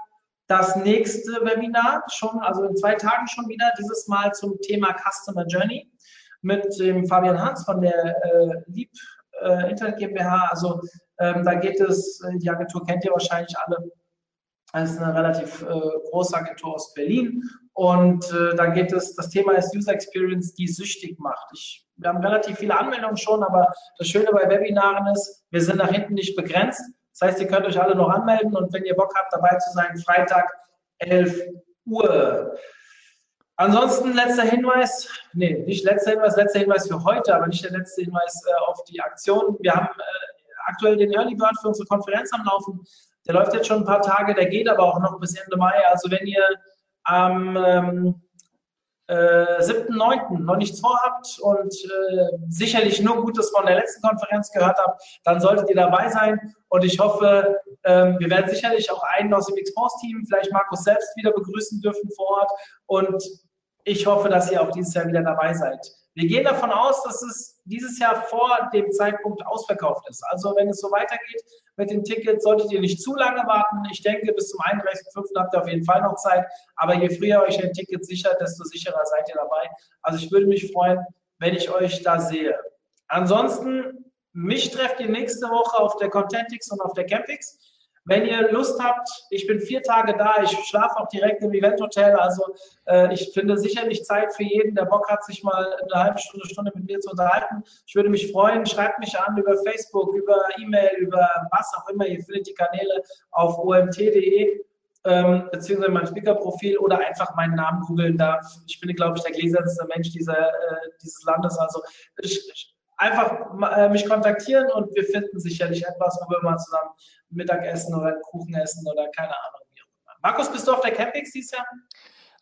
das nächste Webinar, schon, also in zwei Tagen schon wieder, dieses Mal zum Thema Customer Journey mit dem Fabian Hans von der äh, Lieb äh, Internet GmbH. Also ähm, da geht es, äh, die Agentur kennt ihr wahrscheinlich alle, das ist eine relativ äh, große Agentur aus Berlin. Und äh, da geht es, das Thema ist User Experience, die süchtig macht. Ich, wir haben relativ viele Anmeldungen schon, aber das Schöne bei Webinaren ist, wir sind nach hinten nicht begrenzt. Das heißt, ihr könnt euch alle noch anmelden und wenn ihr Bock habt, dabei zu sein, Freitag 11 Uhr. Ansonsten letzter Hinweis, nee, nicht letzter Hinweis, letzter Hinweis für heute, aber nicht der letzte Hinweis äh, auf die Aktion. Wir haben äh, aktuell den Early Bird für unsere Konferenz am Laufen. Der läuft jetzt schon ein paar Tage, der geht aber auch noch bis Ende Mai. Also wenn ihr am ähm, äh, 7.9. noch nichts vorhabt und äh, sicherlich nur Gutes von der letzten Konferenz gehört habt, dann solltet ihr dabei sein. Und ich hoffe, ähm, wir werden sicherlich auch einen aus dem Expose-Team, vielleicht Markus selbst wieder begrüßen dürfen vor Ort. Und ich hoffe, dass ihr auch dieses Jahr wieder dabei seid. Wir gehen davon aus, dass es dieses Jahr vor dem Zeitpunkt ausverkauft ist. Also wenn es so weitergeht mit den Tickets, solltet ihr nicht zu lange warten. Ich denke, bis zum 31.05. habt ihr auf jeden Fall noch Zeit. Aber je früher euch ein Ticket sichert, desto sicherer seid ihr dabei. Also ich würde mich freuen, wenn ich euch da sehe. Ansonsten, mich trefft ihr nächste Woche auf der Contentix und auf der Campix. Wenn ihr Lust habt, ich bin vier Tage da, ich schlafe auch direkt im Eventhotel, also äh, ich finde sicherlich Zeit für jeden, der Bock hat, sich mal eine halbe Stunde, Stunde mit mir zu unterhalten. Ich würde mich freuen, schreibt mich an über Facebook, über E-Mail, über was auch immer. Ihr findet die Kanäle auf omt.de ähm, beziehungsweise mein Speaker-Profil oder einfach meinen Namen googeln. Ich bin, glaube ich, der gläsernste Mensch dieser, äh, dieses Landes. Also ich, einfach äh, mich kontaktieren und wir finden sicherlich etwas, wo wir mal zusammen Mittagessen oder Kuchen essen oder keine Ahnung. Markus, bist du auf der Campix dieses Jahr?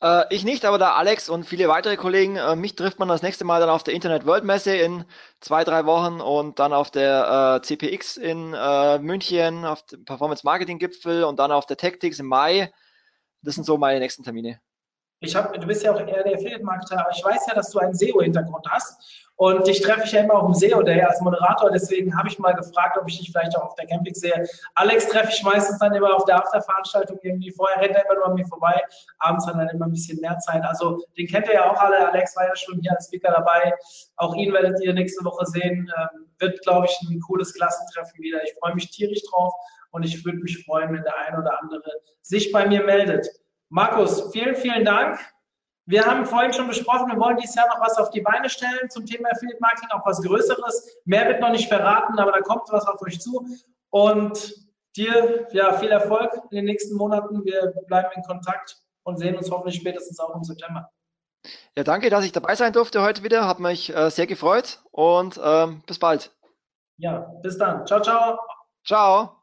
Äh, ich nicht, aber da Alex und viele weitere Kollegen. Äh, mich trifft man das nächste Mal dann auf der Internet World Messe in zwei, drei Wochen und dann auf der äh, CPX in äh, München, auf dem Performance Marketing Gipfel und dann auf der Tactics im Mai. Das sind so meine nächsten Termine. Ich hab, du bist ja auch eher der Affiliate-Marketer, aber ich weiß ja, dass du einen SEO-Hintergrund hast. Und dich treffe ich ja immer auf dem SEO Day als Moderator. Deswegen habe ich mal gefragt, ob ich dich vielleicht auch auf der Camping sehe. Alex treffe ich meistens dann immer auf der Afterveranstaltung irgendwie. Vorher rennt er immer nur an mir vorbei. Abends hat er dann immer ein bisschen mehr Zeit. Also den kennt ihr ja auch alle. Alex war ja schon hier als Speaker dabei. Auch ihn werdet ihr nächste Woche sehen. Ähm, wird, glaube ich, ein cooles Klassentreffen wieder. Ich freue mich tierisch drauf. Und ich würde mich freuen, wenn der eine oder andere sich bei mir meldet. Markus, vielen, vielen Dank. Wir haben vorhin schon besprochen, wir wollen dieses Jahr noch was auf die Beine stellen zum Thema Affiliate Marketing, auch was Größeres. Mehr wird noch nicht verraten, aber da kommt was auf euch zu. Und dir ja viel Erfolg in den nächsten Monaten. Wir bleiben in Kontakt und sehen uns hoffentlich spätestens auch im September. Ja, danke, dass ich dabei sein durfte heute wieder. Hat mich äh, sehr gefreut und ähm, bis bald. Ja, bis dann. Ciao, ciao. Ciao.